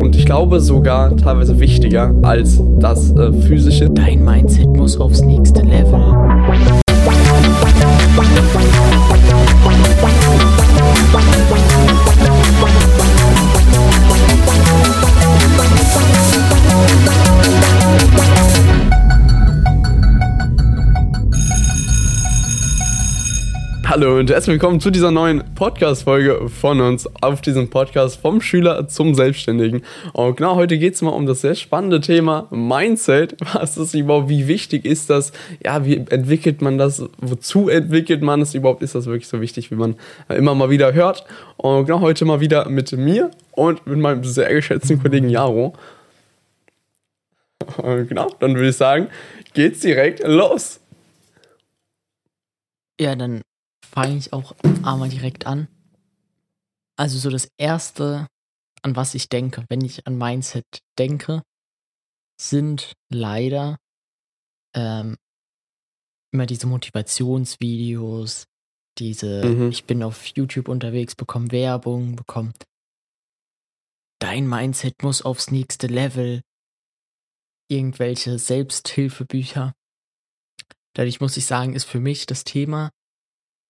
Und ich glaube sogar teilweise wichtiger als das äh, physische. Dein Mindset muss aufs nächste Level. Hallo und herzlich willkommen zu dieser neuen Podcast-Folge von uns auf diesem Podcast vom Schüler zum Selbstständigen. Und genau heute geht es mal um das sehr spannende Thema Mindset. Was ist überhaupt, wie wichtig ist das? Ja, wie entwickelt man das? Wozu entwickelt man es überhaupt? Ist das wirklich so wichtig, wie man immer mal wieder hört? Und genau heute mal wieder mit mir und mit meinem sehr geschätzten Kollegen Jaro. Und genau, dann würde ich sagen, geht's direkt los. Ja, dann fange ich auch einmal direkt an. Also so das Erste, an was ich denke, wenn ich an Mindset denke, sind leider ähm, immer diese Motivationsvideos, diese, mhm. ich bin auf YouTube unterwegs, bekomme Werbung, bekomme dein Mindset muss aufs nächste Level, irgendwelche Selbsthilfebücher. Dadurch muss ich sagen, ist für mich das Thema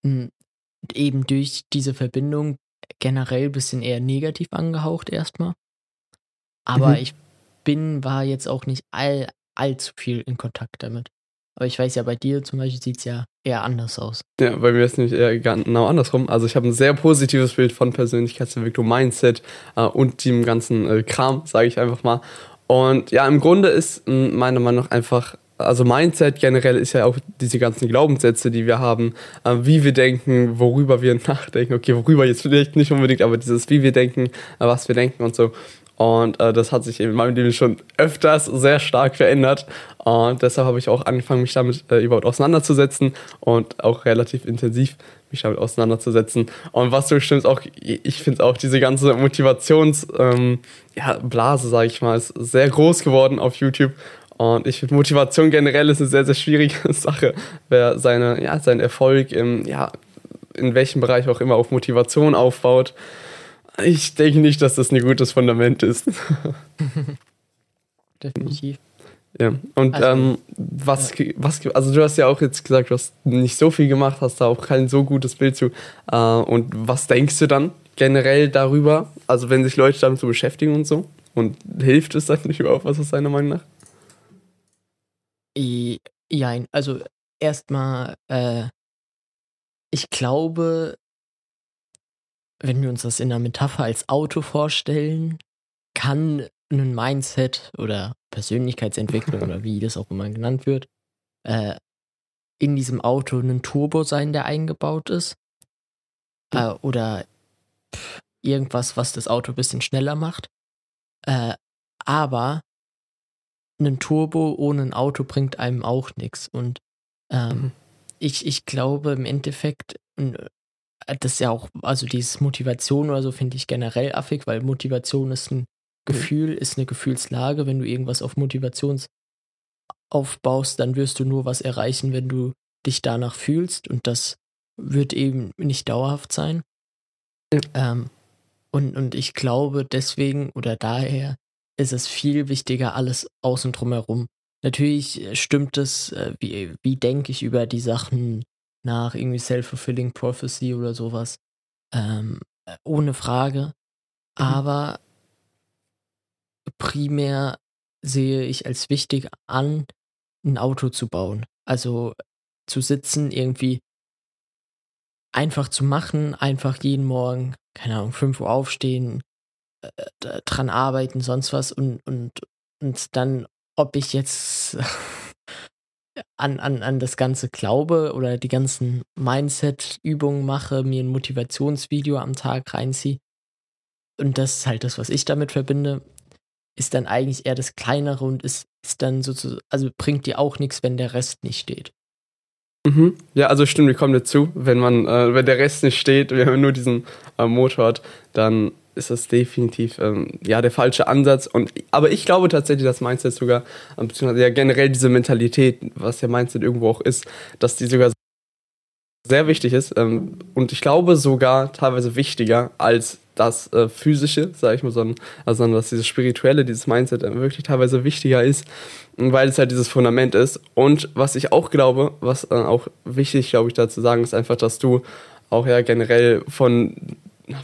eben durch diese Verbindung generell ein bisschen eher negativ angehaucht erstmal. Aber mhm. ich bin, war jetzt auch nicht all, allzu viel in Kontakt damit. Aber ich weiß ja, bei dir zum Beispiel sieht es ja eher anders aus. Ja, bei mir ist es nämlich eher genau andersrum. Also ich habe ein sehr positives Bild von Persönlichkeitsentwicklung, Mindset äh, und dem ganzen äh, Kram, sage ich einfach mal. Und ja, im Grunde ist meiner Meinung nach einfach also Mindset generell ist ja auch diese ganzen Glaubenssätze, die wir haben, äh, wie wir denken, worüber wir nachdenken. Okay, worüber jetzt vielleicht nicht unbedingt, aber dieses, wie wir denken, äh, was wir denken und so. Und äh, das hat sich in meinem Leben schon öfters sehr stark verändert. Und deshalb habe ich auch angefangen, mich damit äh, überhaupt auseinanderzusetzen und auch relativ intensiv mich damit auseinanderzusetzen. Und was du stimmst, auch, ich finde auch diese ganze Motivationsblase, ähm, ja, sage ich mal, ist sehr groß geworden auf YouTube. Und ich finde, Motivation generell ist eine sehr, sehr schwierige Sache. Wer seine, ja, seinen Erfolg im, ja, in welchem Bereich auch immer auf Motivation aufbaut, ich denke nicht, dass das ein gutes Fundament ist. Definitiv. Ja, und also, ähm, was, ja. was, also du hast ja auch jetzt gesagt, du hast nicht so viel gemacht, hast da auch kein so gutes Bild zu. Äh, und was denkst du dann generell darüber? Also wenn sich Leute damit so beschäftigen und so? Und hilft es dann nicht überhaupt, was ist deiner Meinung nach? Ja, also erstmal, äh, ich glaube, wenn wir uns das in der Metapher als Auto vorstellen, kann ein Mindset oder Persönlichkeitsentwicklung oder wie das auch immer genannt wird, äh, in diesem Auto ein Turbo sein, der eingebaut ist. Äh, oder pff, irgendwas, was das Auto ein bisschen schneller macht. Äh, aber ein Turbo ohne ein Auto bringt einem auch nichts. Und ähm, mhm. ich, ich glaube im Endeffekt, äh, das ist ja auch, also dieses Motivation oder so finde ich generell affig, weil Motivation ist ein Gefühl, ist eine Gefühlslage. Wenn du irgendwas auf Motivation aufbaust, dann wirst du nur was erreichen, wenn du dich danach fühlst. Und das wird eben nicht dauerhaft sein. Ja. Ähm, und, und ich glaube deswegen oder daher ist es viel wichtiger, alles außen drum herum. Natürlich äh, stimmt es, äh, wie, wie denke ich über die Sachen nach, irgendwie Self-Fulfilling Prophecy oder sowas. Ähm, äh, ohne Frage. Mhm. Aber primär sehe ich als wichtig an, ein Auto zu bauen. Also zu sitzen, irgendwie einfach zu machen, einfach jeden Morgen, keine Ahnung, 5 Uhr aufstehen, äh, dran arbeiten, sonst was und, und, und dann, ob ich jetzt an, an, an das Ganze glaube oder die ganzen Mindset-Übungen mache, mir ein Motivationsvideo am Tag reinziehe. Und das ist halt das, was ich damit verbinde, ist dann eigentlich eher das Kleinere und ist, ist dann sozusagen, also bringt dir auch nichts, wenn der Rest nicht steht. Mhm. Ja, also stimmt, wir kommen dazu. Wenn man, äh, wenn der Rest nicht steht, wenn man nur diesen äh, Motor hat, dann ist das definitiv ähm, ja der falsche Ansatz. Und aber ich glaube tatsächlich, dass Mindset sogar, ähm, beziehungsweise ja generell diese Mentalität, was ja Mindset irgendwo auch ist, dass die sogar sehr wichtig ist. Ähm, und ich glaube sogar teilweise wichtiger als das äh, physische, sage ich mal, sondern, also, sondern dass dieses spirituelle, dieses Mindset wirklich teilweise wichtiger ist, weil es halt dieses Fundament ist. Und was ich auch glaube, was äh, auch wichtig, glaube ich, dazu sagen, ist einfach, dass du auch ja generell von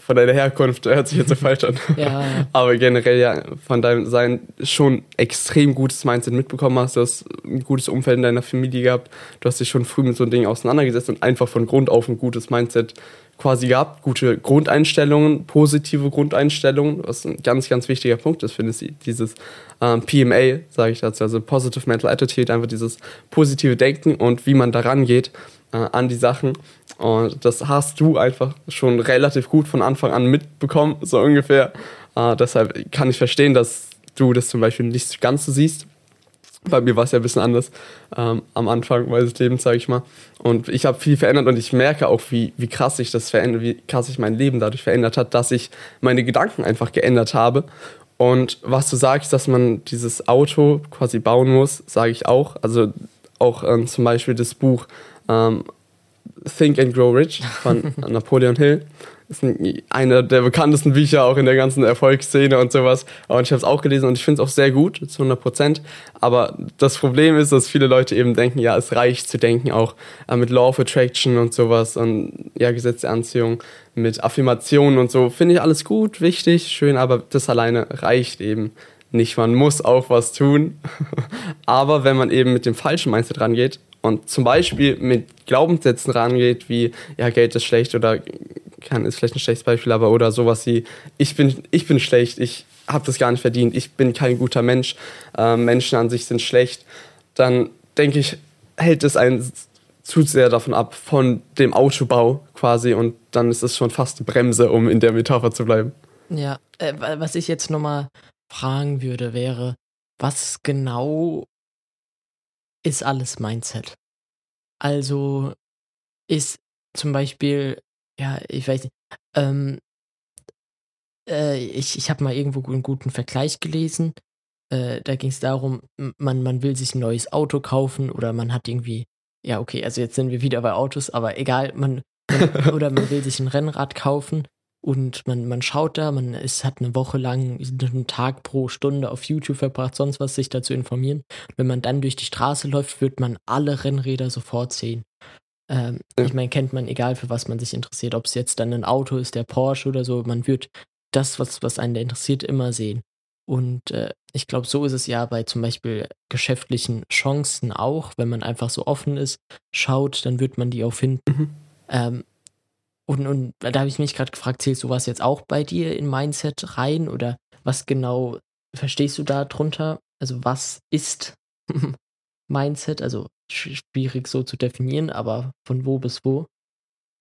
von deiner Herkunft, hört sich jetzt so falsch an, ja. aber generell ja von deinem Sein schon extrem gutes Mindset mitbekommen hast, du hast ein gutes Umfeld in deiner Familie gehabt, du hast dich schon früh mit so einem Ding auseinandergesetzt und einfach von Grund auf ein gutes Mindset quasi gehabt, gute Grundeinstellungen, positive Grundeinstellungen, was ein ganz, ganz wichtiger Punkt ist, finde ich, dieses ähm, PMA, sage ich dazu, also Positive Mental Attitude, einfach dieses positive Denken und wie man daran geht äh, an die Sachen. Und das hast du einfach schon relativ gut von Anfang an mitbekommen, so ungefähr. Äh, deshalb kann ich verstehen, dass du das zum Beispiel nicht ganz so siehst. Bei mir war es ja ein bisschen anders ähm, am Anfang meines Lebens, sage ich mal. Und ich habe viel verändert und ich merke auch, wie, wie krass sich das verändert, wie krass sich mein Leben dadurch verändert hat, dass ich meine Gedanken einfach geändert habe. Und was du sagst, dass man dieses Auto quasi bauen muss, sage ich auch. Also auch ähm, zum Beispiel das Buch ähm, Think and Grow Rich von Napoleon Hill. Ist einer der bekanntesten Bücher auch in der ganzen Erfolgsszene und sowas. Und ich habe es auch gelesen und ich finde es auch sehr gut, zu 100 Prozent. Aber das Problem ist, dass viele Leute eben denken, ja, es reicht zu denken, auch äh, mit Law of Attraction und sowas und ja, Gesetz der Anziehung, mit Affirmationen und so. Finde ich alles gut, wichtig, schön, aber das alleine reicht eben nicht. Man muss auch was tun. aber wenn man eben mit dem falschen Mindset rangeht, und zum Beispiel mit Glaubenssätzen rangeht, wie ja, Geld ist schlecht oder kann, ist vielleicht ein schlechtes Beispiel, aber oder sowas wie ich bin, ich bin schlecht, ich habe das gar nicht verdient, ich bin kein guter Mensch, äh, Menschen an sich sind schlecht, dann denke ich, hält es einen zu sehr davon ab, von dem Autobau quasi und dann ist es schon fast Bremse, um in der Metapher zu bleiben. Ja, äh, was ich jetzt nochmal fragen würde, wäre, was genau ist alles Mindset. Also ist zum Beispiel, ja, ich weiß nicht, ähm, äh, ich, ich habe mal irgendwo einen guten Vergleich gelesen. Äh, da ging es darum, man, man will sich ein neues Auto kaufen oder man hat irgendwie, ja, okay, also jetzt sind wir wieder bei Autos, aber egal, man, man oder man will sich ein Rennrad kaufen und man, man schaut da, man ist, hat eine Woche lang einen Tag pro Stunde auf YouTube verbracht, sonst was sich dazu informieren. Wenn man dann durch die Straße läuft, wird man alle Rennräder sofort sehen. Ähm, ja. Ich meine, kennt man, egal für was man sich interessiert, ob es jetzt dann ein Auto ist, der Porsche oder so, man wird das, was, was einen da interessiert, immer sehen. Und äh, ich glaube, so ist es ja bei zum Beispiel geschäftlichen Chancen auch, wenn man einfach so offen ist, schaut, dann wird man die auch finden. Mhm. Ähm, und, und da habe ich mich gerade gefragt, zählst du was jetzt auch bei dir in Mindset rein oder was genau verstehst du da drunter? Also was ist Mindset? Also schwierig so zu definieren, aber von wo bis wo?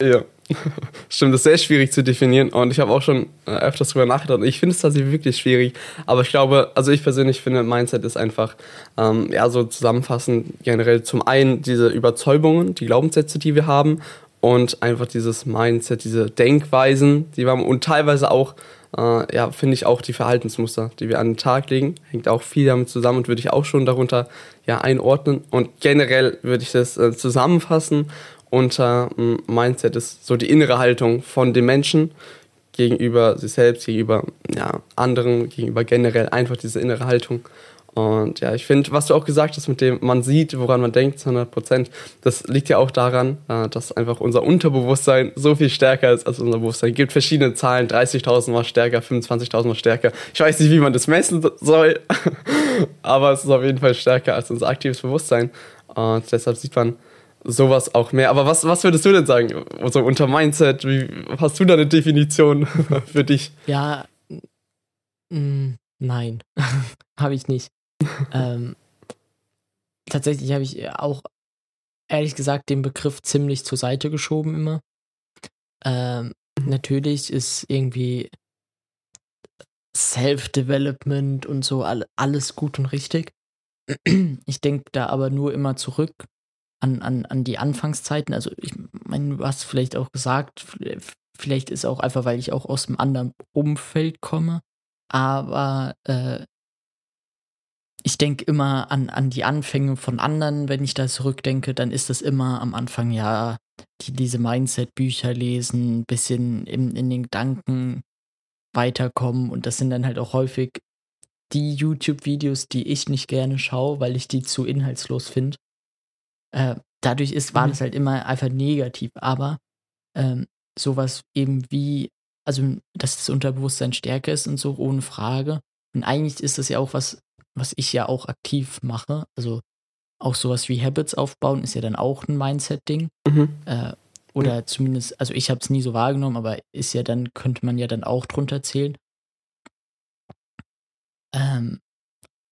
Ja, stimmt, das ist sehr schwierig zu definieren und ich habe auch schon äh, öfters drüber nachgedacht. Ich finde es tatsächlich wirklich schwierig, aber ich glaube, also ich persönlich finde, Mindset ist einfach, ähm, ja, so zusammenfassend generell zum einen diese Überzeugungen, die Glaubenssätze, die wir haben und einfach dieses Mindset, diese Denkweisen, die wir haben und teilweise auch, äh, ja, finde ich auch die Verhaltensmuster, die wir an den Tag legen, hängt auch viel damit zusammen und würde ich auch schon darunter ja einordnen. Und generell würde ich das äh, zusammenfassen unter äh, Mindset ist so die innere Haltung von dem Menschen gegenüber sich selbst, gegenüber ja, anderen, gegenüber generell einfach diese innere Haltung. Und ja, ich finde, was du auch gesagt hast mit dem, man sieht, woran man denkt, zu 100 Prozent, das liegt ja auch daran, äh, dass einfach unser Unterbewusstsein so viel stärker ist als unser Bewusstsein. Es gibt verschiedene Zahlen, 30.000 mal stärker, 25.000 mal stärker. Ich weiß nicht, wie man das messen soll, aber es ist auf jeden Fall stärker als unser aktives Bewusstsein. Und deshalb sieht man sowas auch mehr. Aber was, was würdest du denn sagen? Also unter Mindset, wie, hast du da eine Definition für dich? Ja, nein, habe ich nicht ähm, tatsächlich habe ich auch ehrlich gesagt den Begriff ziemlich zur Seite geschoben immer. Ähm, natürlich ist irgendwie Self-Development und so alles gut und richtig. Ich denke da aber nur immer zurück an, an, an die Anfangszeiten. Also ich meine, du hast vielleicht auch gesagt, vielleicht ist auch einfach, weil ich auch aus einem anderen Umfeld komme. Aber äh, ich denke immer an, an die Anfänge von anderen, wenn ich da zurückdenke, dann ist das immer am Anfang ja, die diese Mindset-Bücher lesen, ein bisschen in, in den Gedanken weiterkommen. Und das sind dann halt auch häufig die YouTube-Videos, die ich nicht gerne schaue, weil ich die zu inhaltslos finde. Äh, dadurch ist, war mhm. das halt immer einfach negativ. Aber ähm, sowas eben wie, also dass das Unterbewusstsein stärker ist und so, ohne Frage. Und eigentlich ist das ja auch was, was ich ja auch aktiv mache. Also auch sowas wie Habits aufbauen ist ja dann auch ein Mindset-Ding. Mhm. Äh, oder mhm. zumindest, also ich habe es nie so wahrgenommen, aber ist ja dann, könnte man ja dann auch drunter zählen. Ähm,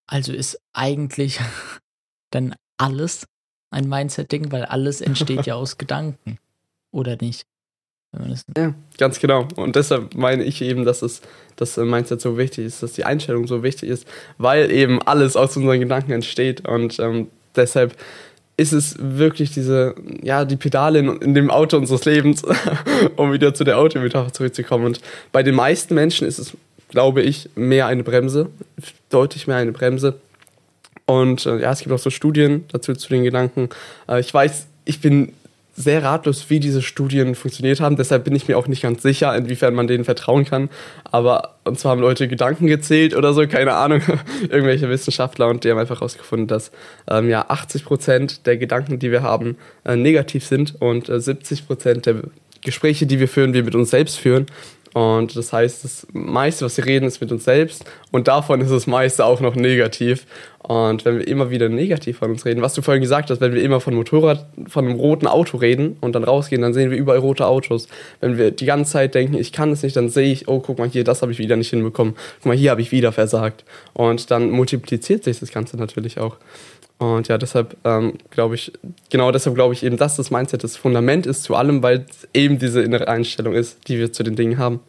also ist eigentlich dann alles ein Mindset-Ding, weil alles entsteht ja aus Gedanken. Oder nicht? Ja, ganz genau. Und deshalb meine ich eben, dass es das Mindset so wichtig ist, dass die Einstellung so wichtig ist, weil eben alles aus unseren Gedanken entsteht. Und ähm, deshalb ist es wirklich diese, ja, die Pedale in, in dem Auto unseres Lebens, um wieder zu der Autometapher zurückzukommen. Und bei den meisten Menschen ist es, glaube ich, mehr eine Bremse, deutlich mehr eine Bremse. Und äh, ja, es gibt auch so Studien dazu zu den Gedanken. Äh, ich weiß, ich bin sehr ratlos, wie diese Studien funktioniert haben. Deshalb bin ich mir auch nicht ganz sicher, inwiefern man denen vertrauen kann. Aber und zwar haben Leute Gedanken gezählt oder so, keine Ahnung, irgendwelche Wissenschaftler und die haben einfach herausgefunden, dass ähm, ja 80 Prozent der Gedanken, die wir haben, äh, negativ sind und äh, 70 Prozent der Gespräche, die wir führen, wir mit uns selbst führen. Und das heißt, das meiste, was wir reden, ist mit uns selbst. Und davon ist das meiste auch noch negativ. Und wenn wir immer wieder negativ von uns reden, was du vorhin gesagt hast, wenn wir immer von Motorrad, von einem roten Auto reden und dann rausgehen, dann sehen wir überall rote Autos. Wenn wir die ganze Zeit denken, ich kann es nicht, dann sehe ich, oh, guck mal hier, das habe ich wieder nicht hinbekommen. Guck mal, hier habe ich wieder versagt. Und dann multipliziert sich das Ganze natürlich auch. Und ja, deshalb ähm, glaube ich, genau deshalb glaube ich eben, dass das Mindset das Fundament ist zu allem, weil es eben diese innere Einstellung ist, die wir zu den Dingen haben.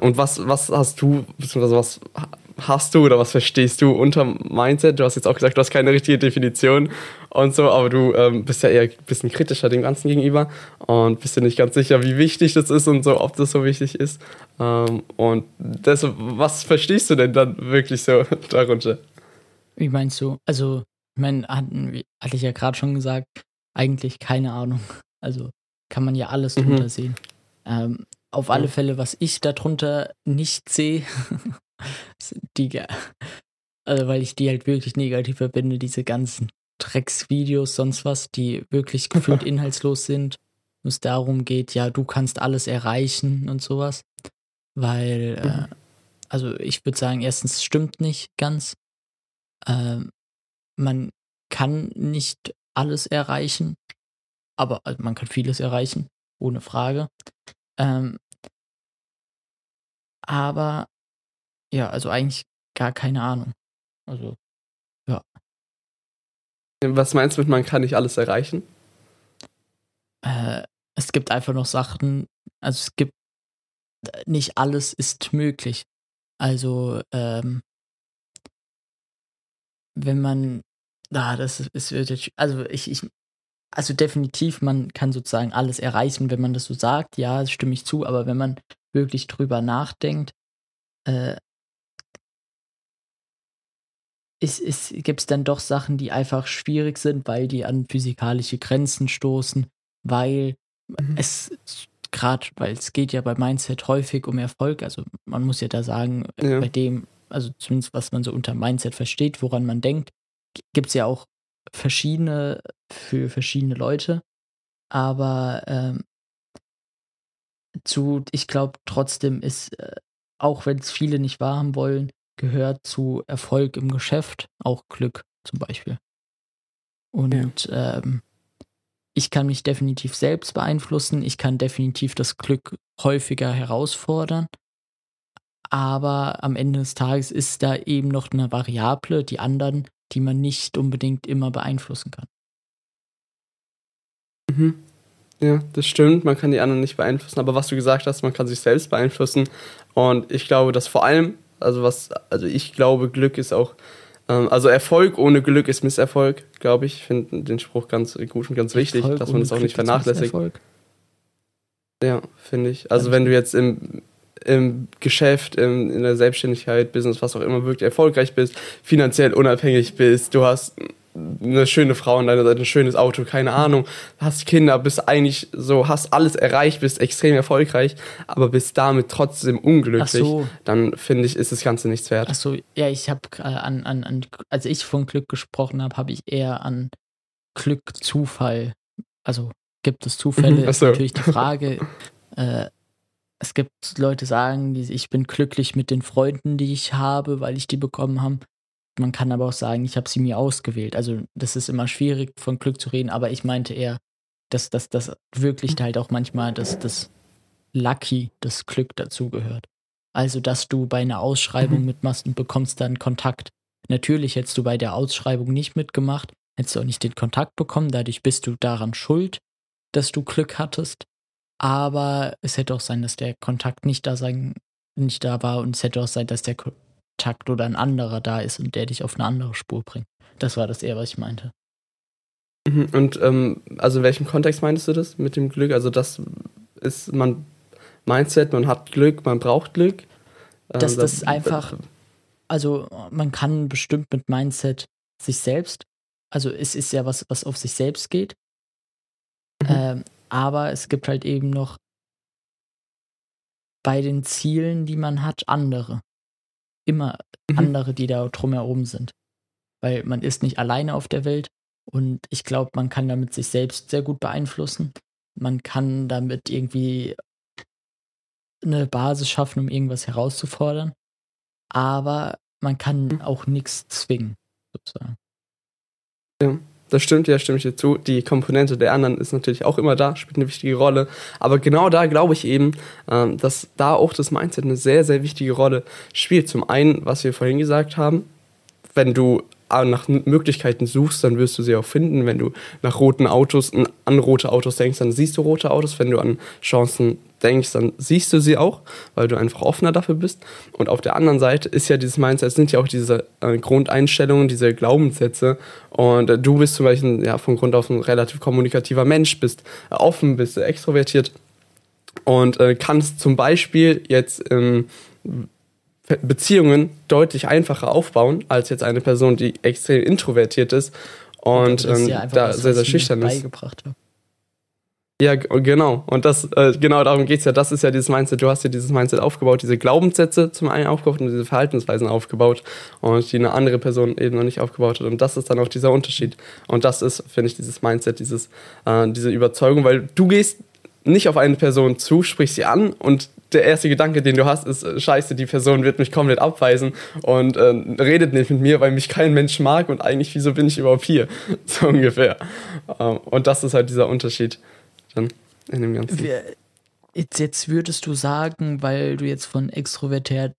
Und was, was hast du, beziehungsweise was hast du oder was verstehst du unter Mindset? Du hast jetzt auch gesagt, du hast keine richtige Definition und so, aber du ähm, bist ja eher ein bisschen kritischer dem Ganzen gegenüber und bist dir nicht ganz sicher, wie wichtig das ist und so, ob das so wichtig ist. Ähm, und deshalb, was verstehst du denn dann wirklich so darunter? Wie meinst du? Also, ich meine, hatte ich ja gerade schon gesagt, eigentlich keine Ahnung. Also kann man ja alles mhm. drunter sehen. Ähm, auf alle Fälle, was ich darunter nicht sehe, die, also weil ich die halt wirklich negativ verbinde, diese ganzen Drecksvideos, sonst was, die wirklich gefühlt inhaltslos sind, wo es darum geht, ja, du kannst alles erreichen und sowas. Weil, äh, mhm. also ich würde sagen, erstens stimmt nicht ganz. Ähm, man kann nicht alles erreichen, aber also man kann vieles erreichen, ohne Frage. Ähm, aber ja, also eigentlich gar keine Ahnung. Also, ja. Was meinst du mit, man kann nicht alles erreichen? Äh, es gibt einfach noch Sachen, also es gibt, nicht alles ist möglich. Also, ähm, wenn man, ah, das ist, ist also ich, ich, also definitiv, man kann sozusagen alles erreichen, wenn man das so sagt, ja, das stimme ich zu, aber wenn man wirklich drüber nachdenkt, äh, gibt es dann doch Sachen, die einfach schwierig sind, weil die an physikalische Grenzen stoßen, weil mhm. es gerade, weil es geht ja bei Mindset häufig um Erfolg, also man muss ja da sagen, ja. bei dem also zumindest was man so unter Mindset versteht, woran man denkt, gibt es ja auch verschiedene für verschiedene Leute. Aber ähm, zu, ich glaube trotzdem ist, äh, auch wenn es viele nicht wahrhaben wollen, gehört zu Erfolg im Geschäft auch Glück zum Beispiel. Und ja. ähm, ich kann mich definitiv selbst beeinflussen. Ich kann definitiv das Glück häufiger herausfordern aber am Ende des Tages ist da eben noch eine Variable, die anderen, die man nicht unbedingt immer beeinflussen kann. Mhm. Ja, das stimmt. Man kann die anderen nicht beeinflussen. Aber was du gesagt hast, man kann sich selbst beeinflussen. Und ich glaube, dass vor allem, also was, also ich glaube, Glück ist auch, ähm, also Erfolg ohne Glück ist Misserfolg, glaube ich. Ich finde den Spruch ganz gut und ganz wichtig, Erfolg dass man das auch nicht vernachlässigt. Ja, finde ich. Also wenn du jetzt im im Geschäft, im, in der Selbstständigkeit, Business, was auch immer, wirklich erfolgreich bist, finanziell unabhängig bist, du hast eine schöne Frau an deiner Seite, ein schönes Auto, keine Ahnung, hast Kinder, bist eigentlich so, hast alles erreicht, bist extrem erfolgreich, aber bist damit trotzdem unglücklich, so. dann finde ich, ist das Ganze nichts wert. Achso, ja, ich habe äh, an, an, an, als ich von Glück gesprochen habe, habe ich eher an Glück, Zufall, also gibt es Zufälle, mhm, ist natürlich die Frage. äh, es gibt Leute, die sagen, ich bin glücklich mit den Freunden, die ich habe, weil ich die bekommen habe. Man kann aber auch sagen, ich habe sie mir ausgewählt. Also das ist immer schwierig, von Glück zu reden, aber ich meinte eher, dass das wirklich halt auch manchmal das, das Lucky, das Glück dazugehört. Also, dass du bei einer Ausschreibung mhm. mitmachst und bekommst dann Kontakt. Natürlich hättest du bei der Ausschreibung nicht mitgemacht, hättest du auch nicht den Kontakt bekommen, dadurch bist du daran schuld, dass du Glück hattest. Aber es hätte auch sein, dass der Kontakt nicht da sein, nicht da war und es hätte auch sein, dass der Kontakt oder ein anderer da ist und der dich auf eine andere Spur bringt. Das war das eher, was ich meinte. Mhm, und ähm, also in welchem Kontext meinst du das mit dem Glück? Also das ist man Mindset, man hat Glück, man braucht Glück. Ähm, dass das, das einfach, also man kann bestimmt mit Mindset sich selbst, also es ist ja was, was auf sich selbst geht. Mhm. Ähm, aber es gibt halt eben noch bei den Zielen, die man hat, andere. Immer mhm. andere, die da drumherum sind. Weil man ist nicht alleine auf der Welt und ich glaube, man kann damit sich selbst sehr gut beeinflussen. Man kann damit irgendwie eine Basis schaffen, um irgendwas herauszufordern. Aber man kann mhm. auch nichts zwingen, sozusagen. Ja das stimmt, ja, stimme ich dir zu. Die Komponente der anderen ist natürlich auch immer da, spielt eine wichtige Rolle. Aber genau da glaube ich eben, ähm, dass da auch das Mindset eine sehr, sehr wichtige Rolle spielt. Zum einen, was wir vorhin gesagt haben, wenn du nach Möglichkeiten suchst, dann wirst du sie auch finden. Wenn du nach roten Autos, an rote Autos denkst, dann siehst du rote Autos. Wenn du an Chancen denkst, dann siehst du sie auch, weil du einfach offener dafür bist. Und auf der anderen Seite ist ja dieses Mindset, sind ja auch diese äh, Grundeinstellungen, diese Glaubenssätze. Und äh, du bist zum Beispiel ja, von Grund auf ein relativ kommunikativer Mensch, bist äh, offen, bist extrovertiert und äh, kannst zum Beispiel jetzt ähm, Beziehungen deutlich einfacher aufbauen als jetzt eine Person, die extrem introvertiert ist und ähm, ja da sehr, sehr schüchtern ist. Ja, genau. Und das, äh, genau darum geht's ja. Das ist ja dieses Mindset. Du hast ja dieses Mindset aufgebaut, diese Glaubenssätze zum einen aufgebaut und diese Verhaltensweisen aufgebaut und die eine andere Person eben noch nicht aufgebaut hat. Und das ist dann auch dieser Unterschied. Und das ist, finde ich, dieses Mindset, dieses, äh, diese Überzeugung, weil du gehst nicht auf eine Person zu, sprichst sie an und der erste Gedanke, den du hast, ist, äh, scheiße, die Person wird mich komplett abweisen und äh, redet nicht mit mir, weil mich kein Mensch mag und eigentlich, wieso bin ich überhaupt hier? So ungefähr. Ähm, und das ist halt dieser Unterschied dann in dem Ganzen. Jetzt, jetzt würdest du sagen, weil du jetzt von extrovertiert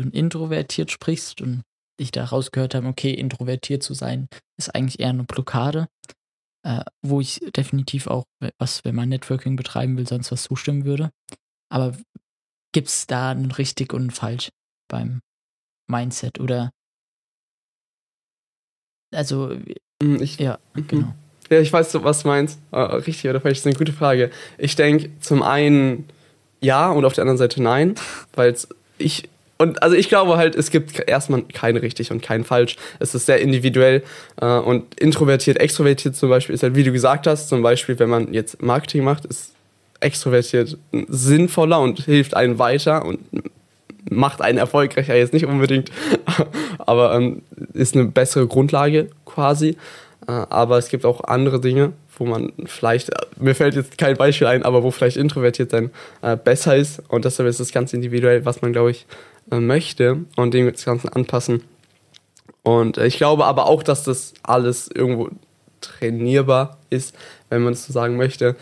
und introvertiert sprichst und ich da rausgehört habe, okay, introvertiert zu sein, ist eigentlich eher eine Blockade, äh, wo ich definitiv auch, was, wenn man Networking betreiben will, sonst was zustimmen würde. Aber gibt es da ein richtig und ein falsch beim Mindset oder also hm, ich, ja, mhm. genau. Ja, ich weiß, was du meinst. Oh, richtig oder falsch, ist eine gute Frage. Ich denke zum einen ja und auf der anderen Seite nein, weil ich und also ich glaube halt, es gibt erstmal kein richtig und kein falsch. Es ist sehr individuell äh, und introvertiert, extrovertiert zum Beispiel ist halt, wie du gesagt hast, zum Beispiel, wenn man jetzt Marketing macht, ist extrovertiert sinnvoller und hilft einem weiter und macht einen erfolgreicher jetzt nicht unbedingt, aber ähm, ist eine bessere Grundlage quasi. Äh, aber es gibt auch andere Dinge, wo man vielleicht, mir fällt jetzt kein Beispiel ein, aber wo vielleicht introvertiert sein äh, besser ist. Und deshalb ist es ganz individuell, was man, glaube ich, äh, möchte und dem das Ganze anpassen. Und äh, ich glaube aber auch, dass das alles irgendwo trainierbar ist, wenn man es so sagen möchte.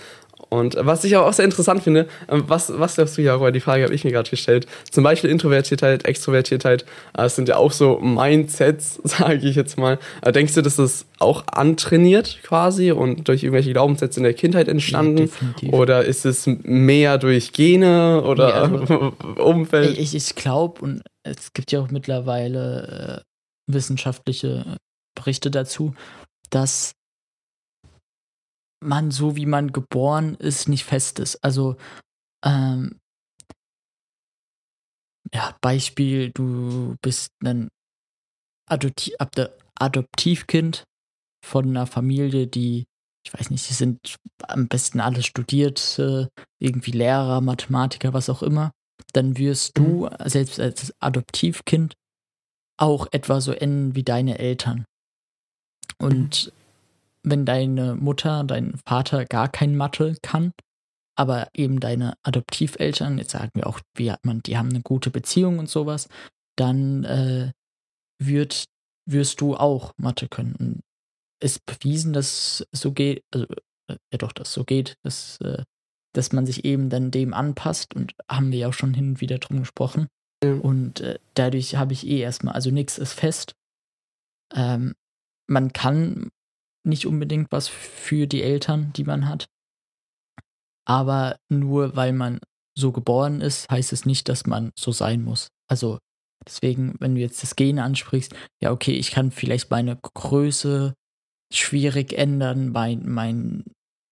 Und was ich auch sehr interessant finde, ähm, was, was glaubst du, Jaro, die Frage habe ich mir gerade gestellt. Zum Beispiel Introvertiertheit, Extrovertiertheit, das äh, sind ja auch so Mindsets, sage ich jetzt mal. Äh, denkst du, dass das auch antrainiert quasi und durch irgendwelche Glaubenssätze in der Kindheit entstanden? Ja, oder ist es mehr durch Gene oder ja, also, Umfeld? Ich, ich glaube, und es gibt ja auch mittlerweile äh, wissenschaftliche Berichte dazu, dass man so wie man geboren ist, nicht fest ist. Also, ähm, ja, Beispiel, du bist ein Adopti Adoptivkind von einer Familie, die, ich weiß nicht, die sind am besten alle studiert, äh, irgendwie Lehrer, Mathematiker, was auch immer, dann wirst du, Mhm. selbst als Adoptivkind, auch etwa so enden wie deine Eltern. Und wenn deine Mutter, dein Vater gar kein Mathe kann, aber eben deine Adoptiveltern, jetzt sagen wir auch, wie hat man, die haben eine gute Beziehung und sowas, dann äh, wird, wirst du auch Mathe können. Und ist bewiesen, dass es so geht, also äh, ja doch, dass so geht, dass, äh, dass man sich eben dann dem anpasst und haben wir ja auch schon hin und wieder drum gesprochen. Ja. Und äh, dadurch habe ich eh erstmal, also nichts ist fest. Ähm, man kann nicht unbedingt was für die Eltern, die man hat. Aber nur weil man so geboren ist, heißt es nicht, dass man so sein muss. Also deswegen, wenn du jetzt das Gen ansprichst, ja, okay, ich kann vielleicht meine Größe schwierig ändern, mein, mein,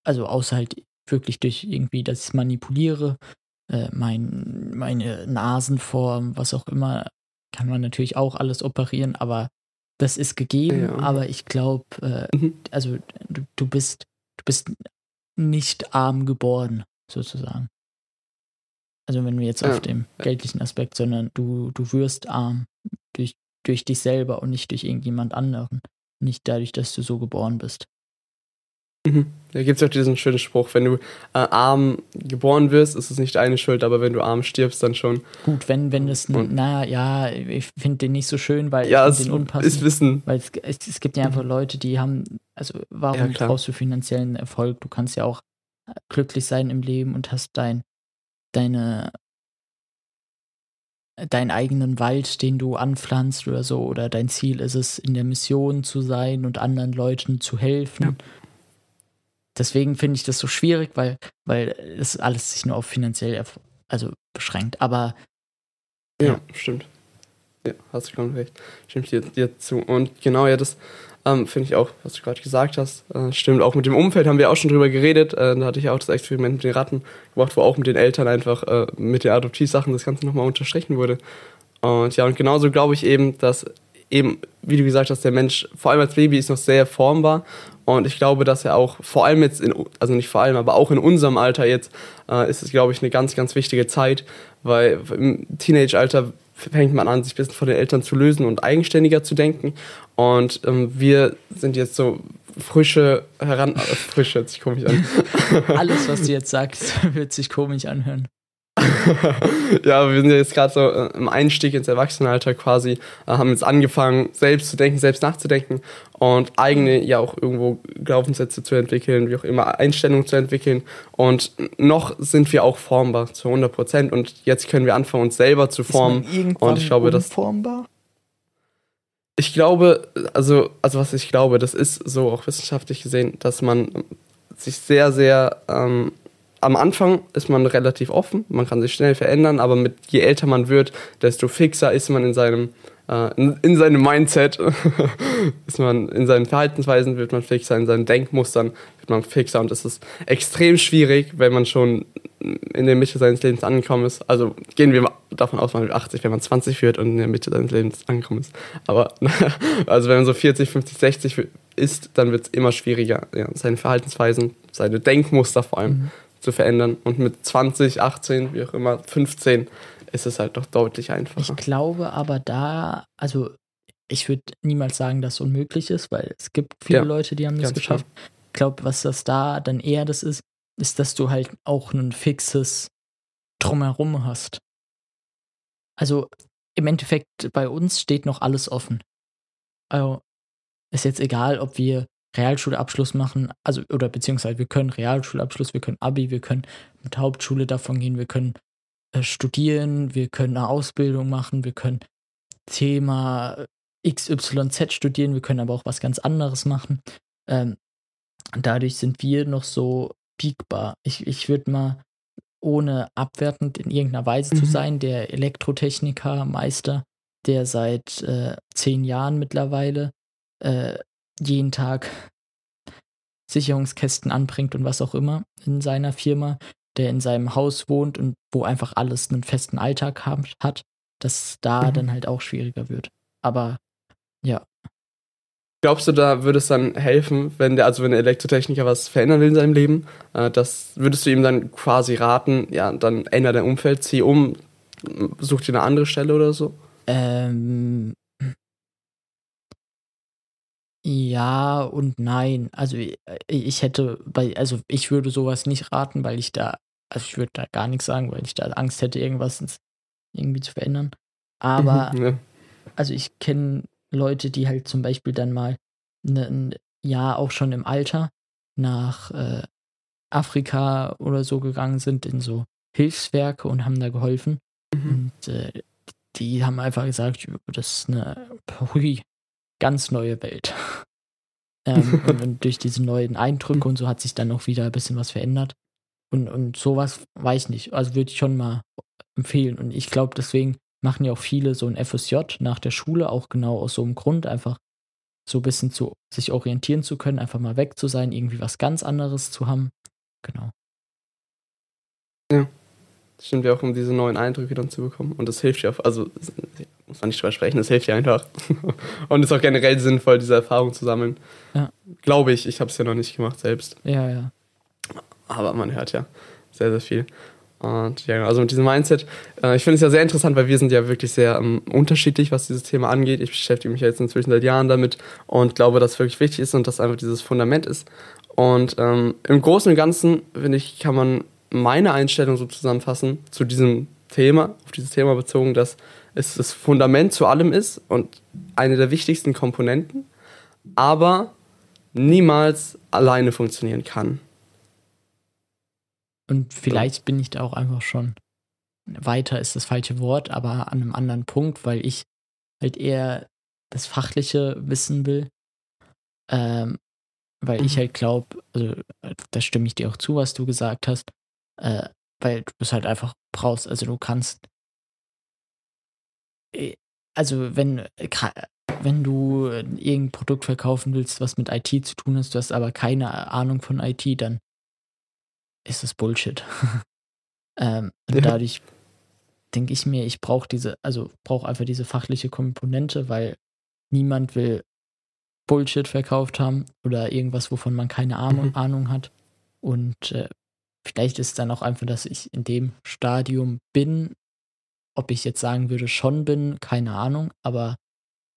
also außer halt wirklich durch irgendwie, dass ich es manipuliere, äh, mein, meine Nasenform, was auch immer, kann man natürlich auch alles operieren, aber das ist gegeben, Ja. aber ich glaube, äh, Mhm. also du, du bist, du bist nicht arm geboren, sozusagen. Also wenn wir jetzt Ja. auf dem geldlichen Aspekt, sondern du, du wirst arm durch, durch dich selber und nicht durch irgendjemand anderen. Nicht dadurch, dass du so geboren bist. Mhm. Da gibt es auch diesen schönen Spruch, wenn du äh, arm geboren wirst, ist es nicht deine Schuld, aber wenn du arm stirbst, dann schon. Gut, wenn, wenn es, Und- na ja, ich finde den nicht so schön, weil Ja, ich es den unpassend. ist Wissen. Weil es, es, es gibt ja einfach Leute, die haben, also warum Ja, brauchst du finanziellen Erfolg? Du kannst ja auch äh, glücklich sein im Leben und hast dein, deine, deinen eigenen Wald, den du anpflanzt oder so, oder dein Ziel ist es, in der Mission zu sein und anderen Leuten zu helfen. Ja. Deswegen finde ich das so schwierig, weil, weil es alles sich nur auf finanziell also beschränkt. Aber Ja, Ja. stimmt. Ja, hast du schon recht. Stimmt dir, dir zu. Und genau, ja, das ähm, finde ich auch, was du gerade gesagt hast. Äh, stimmt, auch mit dem Umfeld haben wir auch schon drüber geredet. Äh, da hatte ich auch das Experiment mit den Ratten gemacht, wo auch mit den Eltern einfach äh, mit den Adoptivsachen das Ganze nochmal unterstrichen wurde. Und ja, und genauso glaube ich eben, dass eben, wie du gesagt hast, der Mensch, vor allem als Baby, ist noch sehr formbar. Und ich glaube, dass er auch, vor allem jetzt, in, also nicht vor allem, aber auch in unserem Alter jetzt, äh, ist es, glaube ich, eine ganz, ganz wichtige Zeit, weil im Teenage-Alter fängt man an, sich ein bisschen von den Eltern zu lösen und eigenständiger zu denken. Und ähm, wir sind jetzt so frische heran, äh, frisch hört sich komisch an. alles, was du jetzt sagst, wird sich komisch anhören. ja, wir sind ja jetzt gerade so äh, im Einstieg ins Erwachsenenalter quasi, äh, haben jetzt angefangen, selbst zu denken, selbst nachzudenken und eigene ja auch irgendwo Glaubenssätze zu entwickeln, wie auch immer, Einstellungen zu entwickeln. Und noch sind wir auch formbar zu 100 Prozent und jetzt können wir anfangen, uns selber zu formen. und ich glaube, das-? Ich glaube, also, also was ich glaube, das ist so auch wissenschaftlich gesehen, dass man sich sehr, sehr ähm, am Anfang ist man relativ offen, man kann sich schnell verändern, aber mit je älter man wird, desto fixer ist man in seinem äh, in, in seinem Mindset, ist man in seinen Verhaltensweisen wird man fixer, in seinen Denkmustern wird man fixer und es ist extrem schwierig, wenn man schon in der Mitte seines Lebens angekommen ist. Also gehen wir davon aus, man wird 80, wenn man 20 wird und in der Mitte seines Lebens angekommen ist. Aber also wenn man so 40, 50, 60 ist, dann wird es immer schwieriger, ja, seine Verhaltensweisen, seine Denkmuster vor allem Mhm. Zu verändern. Und mit 20, 18, wie auch immer, 15 ist es halt doch deutlich einfacher. Ich glaube aber da, also ich würde niemals sagen, dass es unmöglich ist, weil es gibt viele Ja, Leute, die haben das geschafft. Ich glaube, was das da dann eher das ist, ist, dass du halt auch ein fixes Drumherum hast. Also im Endeffekt bei uns steht noch alles offen. Also ist jetzt egal, ob wir Realschulabschluss machen, also oder beziehungsweise wir können Realschulabschluss, wir können Abi, wir können mit Hauptschule davon gehen, wir können äh, studieren, wir können eine Ausbildung machen, wir können Thema XYZ studieren, wir können aber auch was ganz anderes machen. Ähm, dadurch sind wir noch so biegbar. Ich, ich würde mal, ohne abwertend in irgendeiner Weise zu Mhm. sein, der Elektrotechniker, Meister, der seit äh, zehn Jahren mittlerweile äh, jeden Tag Sicherungskästen anbringt und was auch immer in seiner Firma, der in seinem Haus wohnt und wo einfach alles einen festen Alltag hat, dass da Mhm. dann halt auch schwieriger wird. Aber ja, Glaubst du, da würde es dann helfen, wenn der, also wenn der Elektrotechniker was verändern will in seinem Leben, äh, das würdest du ihm dann quasi raten, ja, dann ändere dein Umfeld, zieh um, such dir eine andere Stelle oder so? Ähm, ja und nein. Also ich hätte bei, also ich würde sowas nicht raten, weil ich da, also ich würde da gar nichts sagen, weil ich da Angst hätte, irgendwas irgendwie zu verändern. Aber, ja. also ich kenne Leute, die halt zum Beispiel dann mal ne, ein Jahr auch schon im Alter nach äh, Afrika oder so gegangen sind in so Hilfswerke und haben da geholfen. Mhm. Und äh, die haben einfach gesagt, das ist eine hui, ganz neue Welt. ähm, und durch diese neuen Eindrücke und so hat sich dann auch wieder ein bisschen was verändert. Und, und sowas weiß ich nicht. Also würde ich schon mal empfehlen. Und ich glaube, deswegen machen ja auch viele so ein FSJ nach der Schule, auch genau aus so einem Grund, einfach so ein bisschen zu sich orientieren zu können, einfach mal weg zu sein, irgendwie was ganz anderes zu haben. Genau. Ja. Das stimmt ja auch, um diese neuen Eindrücke dann zu bekommen. Und das hilft ja, auch, also muss man nicht drüber sprechen, das hilft ja einfach. Und ist auch generell sinnvoll, diese Erfahrung zu sammeln. Ja. Glaube ich, ich habe es ja noch nicht gemacht selbst. Ja, ja. Aber man hört ja sehr, sehr viel. Und ja, also mit diesem Mindset, äh, ich finde es ja sehr interessant, weil wir sind ja wirklich sehr ähm, unterschiedlich, was dieses Thema angeht. Ich beschäftige mich ja jetzt inzwischen seit Jahren damit und glaube, dass es wirklich wichtig ist und dass einfach dieses Fundament ist. Und ähm, im Großen und Ganzen, finde ich, kann man meine Einstellung so zusammenfassen zu diesem Thema, auf dieses Thema bezogen, dass es das Fundament zu allem ist und eine der wichtigsten Komponenten, aber niemals alleine funktionieren kann. Und vielleicht bin ich da auch einfach schon weiter ist das falsche Wort, aber an einem anderen Punkt, weil ich halt eher das Fachliche wissen will. Ähm, weil mhm. ich halt glaube, also da stimme ich dir auch zu, was du gesagt hast, äh, weil du es halt einfach brauchst. Also du kannst, äh, also wenn, wenn du irgendein Produkt verkaufen willst, was mit IT zu tun hast, du hast aber keine Ahnung von IT, dann ist es Bullshit. ähm, ja. Dadurch denke ich mir, ich brauche diese, also brauche einfach diese fachliche Komponente, weil niemand will Bullshit verkauft haben oder irgendwas, wovon man keine Ahnung, mhm. Ahnung hat. Und äh, vielleicht ist es dann auch einfach, dass ich in dem Stadium bin. Ob ich jetzt sagen würde, schon bin, keine Ahnung, aber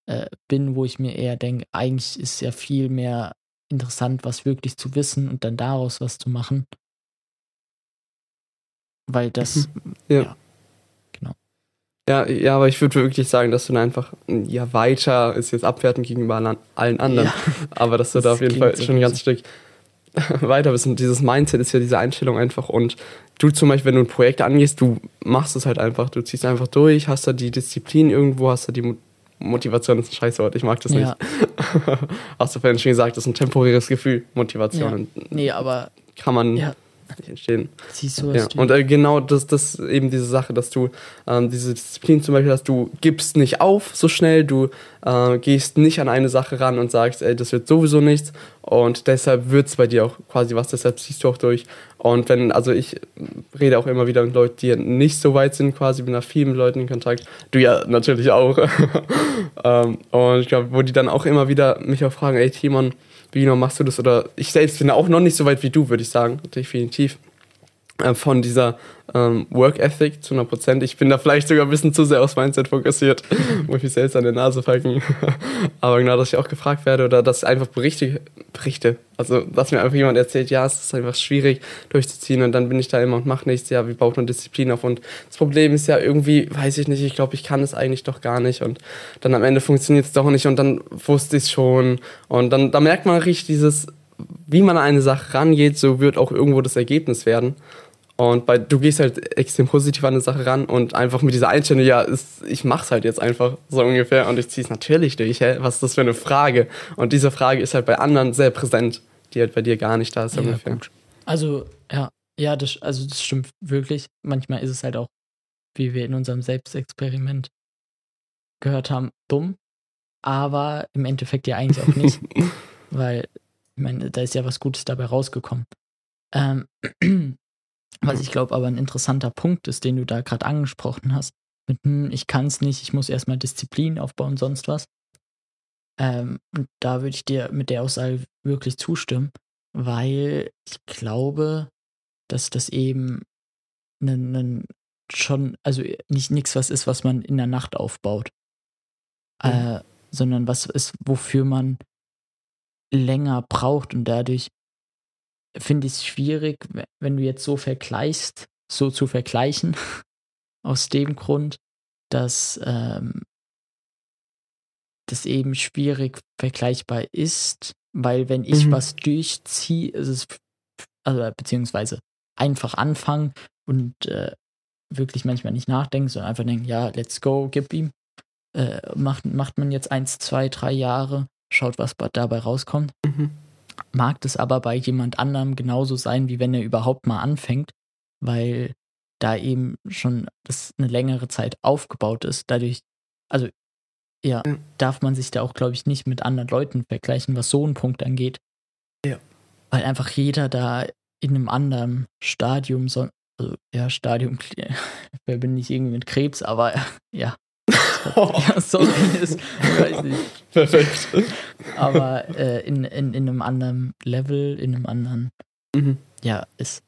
äh, bin, wo ich mir eher denke, eigentlich ist ja viel mehr interessant, was wirklich zu wissen und dann daraus was zu machen, weil das, mhm. ja. ja. genau. Ja, ja, aber ich würde wirklich sagen, dass du dann einfach, ja, weiter ist jetzt abwertend gegenüber allen anderen, ja. aber dass du das da auf jeden Fall schon ein ganzes Stück weiter bist. Und dieses Mindset ist ja diese Einstellung einfach. Und du zum Beispiel, wenn du ein Projekt angehst, du machst es halt einfach, du ziehst einfach durch, hast da die Disziplin irgendwo, hast da die Motivation ist ein Scheißwort, ich mag das ja. nicht. Hast du vorhin schon gesagt, das ist ein temporäres Gefühl, Motivation. Ja. Nee, aber. Kann man. Ja nicht entstehen. Siehst du, ja. Und äh, genau das, das eben diese Sache, dass du ähm, diese Disziplin zum Beispiel hast, du gibst nicht auf so schnell, du äh, gehst nicht an eine Sache ran und sagst, ey, das wird sowieso nichts und deshalb wird es bei dir auch quasi was, deshalb ziehst du auch durch. Und wenn, also ich rede auch immer wieder mit Leuten, die nicht so weit sind, quasi, bin da viel mit Leuten in Kontakt. Du ja natürlich auch. ähm, und ich glaube, wo die dann auch immer wieder mich auch fragen, ey Timon, wie genau machst du das? Oder ich selbst bin auch noch nicht so weit wie du, würde ich sagen, definitiv. Äh, von dieser ähm, Work Ethic zu 100 Prozent. Ich bin da vielleicht sogar ein bisschen zu sehr aufs Mindset fokussiert, wo ich mich selbst an der Nase falken. Aber genau, dass ich auch gefragt werde oder dass ich einfach Berichte, Berichte, also dass mir einfach jemand erzählt, ja, es ist einfach schwierig durchzuziehen und dann bin ich da immer und mache nichts, ja, wie baut man Disziplin auf? Und das Problem ist ja irgendwie, weiß ich nicht, ich glaube, ich kann es eigentlich doch gar nicht und dann am Ende funktioniert es doch nicht und dann wusste ich es schon und dann da merkt man richtig dieses, wie man an eine Sache rangeht, so wird auch irgendwo das Ergebnis werden. Und bei, du gehst halt extrem positiv an eine Sache ran und einfach mit dieser Einstellung, ja, ist, ich mach's halt jetzt einfach so ungefähr und ich zieh's natürlich durch, hä? Was ist das für eine Frage? Und diese Frage ist halt bei anderen sehr präsent, die halt bei dir gar nicht da ist ja, ungefähr. Gut. Also, ja, ja, das, also das stimmt wirklich. Manchmal ist es halt auch, wie wir in unserem Selbstexperiment gehört haben, dumm. Aber im Endeffekt ja eigentlich auch nicht. weil, ich meine, da ist ja was Gutes dabei rausgekommen. Ähm, was ich glaube aber ein interessanter Punkt ist, den du da gerade angesprochen hast, mit hm, ich kann es nicht, ich muss erstmal Disziplin aufbauen, sonst was. Ähm, und da würde ich dir mit der Aussage wirklich zustimmen, weil ich glaube, dass das eben ein, ein schon, also nicht nichts was ist, was man in der Nacht aufbaut, mhm. äh, sondern was ist, wofür man länger braucht und dadurch finde ich es schwierig, wenn du jetzt so vergleichst, so zu vergleichen, aus dem Grund, dass ähm, das eben schwierig vergleichbar ist, weil wenn ich mhm. was durchziehe, ist es, also beziehungsweise einfach anfangen und äh, wirklich manchmal nicht nachdenken, sondern einfach denken, ja, let's go, gib ihm. Äh, macht, macht man jetzt eins, zwei, drei Jahre, schaut, was dabei rauskommt. Mhm. Mag das aber bei jemand anderem genauso sein, wie wenn er überhaupt mal anfängt, weil da eben schon das eine längere Zeit aufgebaut ist. Dadurch, also ja, ja. darf man sich da auch, glaube ich, nicht mit anderen Leuten vergleichen, was so einen Punkt angeht. Ja. Weil einfach jeder da in einem anderen Stadium, so, also ja, Stadium verbinde ich irgendwie mit Krebs, aber ja. ja, sorry, ist, weiß nicht. Perfekt. Aber äh, in, in, in einem anderen Level, in einem anderen, mhm. ja, ist.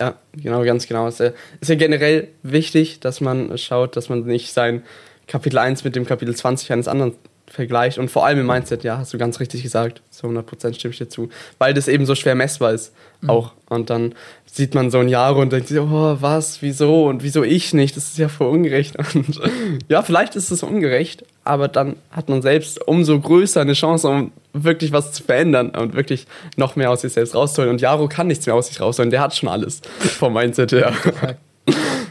Ja, genau, ganz genau. Ist ja, ist ja generell wichtig, dass man schaut, dass man nicht sein Kapitel 1 mit dem Kapitel 20 eines anderen vergleicht. Und vor allem im Mindset, ja, hast du ganz richtig gesagt. Zu 100% stimme ich dir zu. Weil das eben so schwer messbar ist. Mhm. Auch. Und dann sieht man so ein Jahr und denkt sich, oh, was, wieso und wieso ich nicht? Das ist ja voll ungerecht. Und ja, vielleicht ist es ungerecht, aber dann hat man selbst umso größer eine Chance, um wirklich was zu verändern und wirklich noch mehr aus sich selbst rauszuholen. Und Jaro kann nichts mehr aus sich rausholen. Der hat schon alles vom Mindset her.